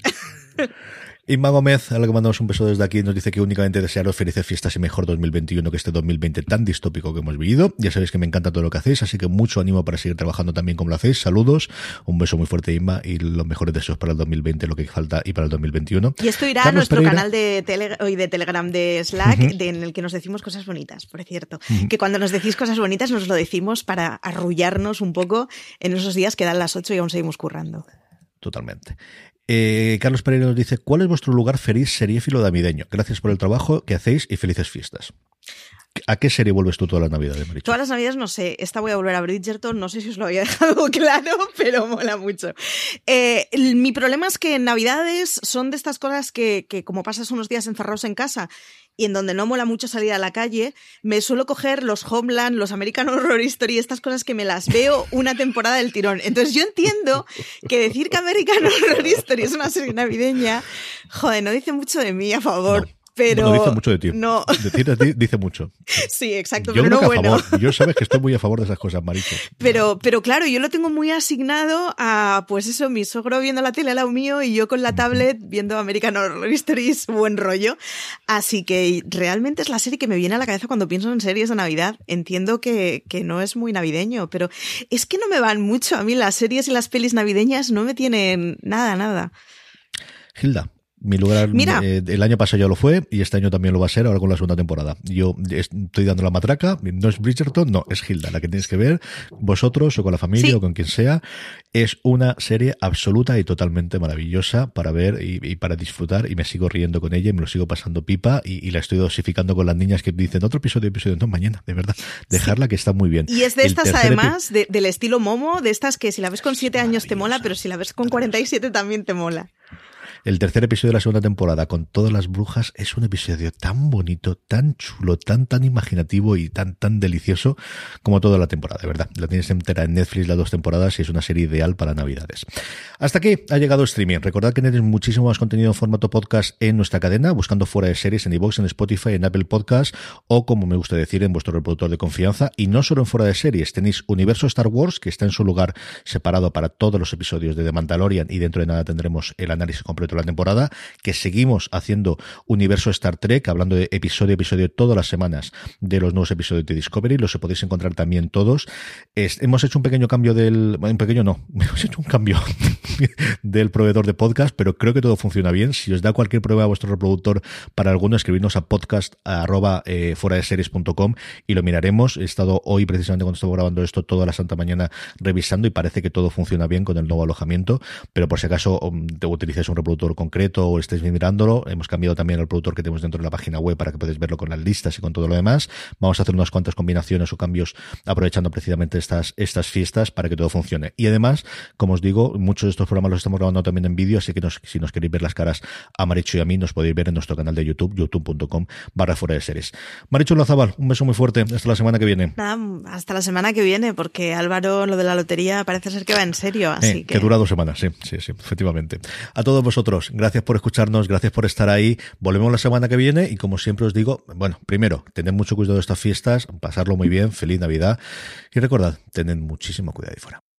Inma Gómez, a la que mandamos un beso desde aquí, nos dice que únicamente desearos felices fiestas y mejor 2021 que este 2020 tan distópico que hemos vivido. Ya sabéis que me encanta todo lo que hacéis, así que mucho ánimo para seguir trabajando también como lo hacéis. Saludos, un beso muy fuerte, Inma, y los mejores deseos para el 2020, lo que falta, y para el 2021. Y esto irá a nuestro canal de, de Telegram de Slack, en el que nos decimos cosas bonitas, por cierto. Que cuando nos decís cosas bonitas, nos lo decimos para arrullarnos un poco en esos días que dan las 8 y aún seguimos currando. Totalmente. Eh, Carlos Pereira nos dice, ¿cuál es vuestro lugar feliz seriéfilo navideño? Gracias por el trabajo que hacéis y felices fiestas. ¿A qué serie vuelves tú todas las navidades, Marichu? Todas las navidades no sé. Esta voy a volver a Bridgerton. No sé si os lo había dejado claro, pero mola mucho. Eh, mi problema es que en navidades son de estas cosas que, que como pasas unos días encerrados en casa y en donde no mola mucho salir a la calle, me suelo coger los Homeland, los American Horror Story, estas cosas que me las veo una temporada del tirón. Entonces yo entiendo que decir que American Horror Story es una serie navideña, joder, no dice mucho de mí a favor. Pero no dice mucho de ti. No. Decir de ti dice mucho. Sí, exacto. Yo pero no bueno. Yo sabes que estoy muy a favor de esas cosas, Maricho. Pero, pero claro, yo lo tengo muy asignado a, pues eso, mi sogro viendo la tele al lado mío y yo con la tablet viendo American Horror Stories, buen rollo. Así que realmente es la serie que me viene a la cabeza cuando pienso en series de Navidad. Entiendo que, que no es muy navideño, pero es que no me van mucho. A mí las series y las pelis navideñas no me tienen nada, nada. Hilda, mi lugar eh, el año pasado ya lo fue y este año también lo va a ser ahora con la segunda temporada. Yo estoy dando la matraca, no es Bridgerton, no, es Hilda, la que tenéis que ver vosotros o con la familia o con quien sea. Es una serie absoluta y totalmente maravillosa para ver y, para disfrutar y me sigo riendo con ella y me lo sigo pasando pipa y, la estoy dosificando con las niñas que dicen otro episodio, episodio, no, mañana, de verdad, dejarla que está muy bien. Y es de estas además, del estilo Momo, de estas que si la ves con siete años te mola, pero si la ves con 47 también te mola. El tercer episodio de la segunda temporada con todas las brujas es un episodio tan bonito, tan chulo, tan tan imaginativo y tan tan delicioso como toda la temporada, de verdad. La tienes entera en Netflix las dos temporadas y es una serie ideal para Navidades. Hasta aquí ha llegado streaming. Recordad que tenéis muchísimo más contenido en formato podcast en nuestra cadena, buscando fuera de series en iVoox, en Spotify, en Apple Podcast o como me gusta decir en vuestro reproductor de confianza. Y no solo en fuera de series, tenéis Universo Star Wars que está en su lugar separado para todos los episodios de The Mandalorian y dentro de nada tendremos el análisis completo la temporada, que seguimos haciendo universo Star Trek, hablando de episodio a episodio todas las semanas de los nuevos episodios de Discovery, los podéis encontrar también todos. hemos hecho un pequeño cambio del, un pequeño no, hemos hecho un cambio del proveedor de podcast, pero creo que todo funciona bien. Si os da cualquier prueba a vuestro reproductor para alguno, escribirnos a podcast arroba, eh, fuera de y lo miraremos. He estado hoy precisamente cuando estaba grabando esto toda la santa mañana revisando y parece que todo funciona bien con el nuevo alojamiento, pero por si acaso um, te utilices un reproductor concreto o estéis mirándolo, hemos cambiado también el reproductor que tenemos dentro de la página web para que podáis verlo con las listas y con todo lo demás. Vamos a hacer unas cuantas combinaciones o cambios aprovechando precisamente estas, estas fiestas para que todo funcione. Y además, como os digo, muchos de estos programas los estamos grabando también en vídeo, así que si nos queréis ver las caras a Maricho y a mí, nos podéis ver en nuestro canal de YouTube, youtube.com barra fuera de series. Maricho Lazabal, un beso muy fuerte. Hasta la semana que viene. Nada, hasta la semana que viene, porque Álvaro, lo de la lotería parece ser que va en serio. Así eh, que... dura dos semanas, sí, sí, sí, efectivamente. A todos vosotros, gracias por escucharnos, gracias por estar ahí. Volvemos la semana que viene y como siempre os digo, bueno, primero, tened mucho cuidado de estas fiestas, pasarlo muy bien, feliz Navidad y recordad, tened muchísimo cuidado ahí fuera.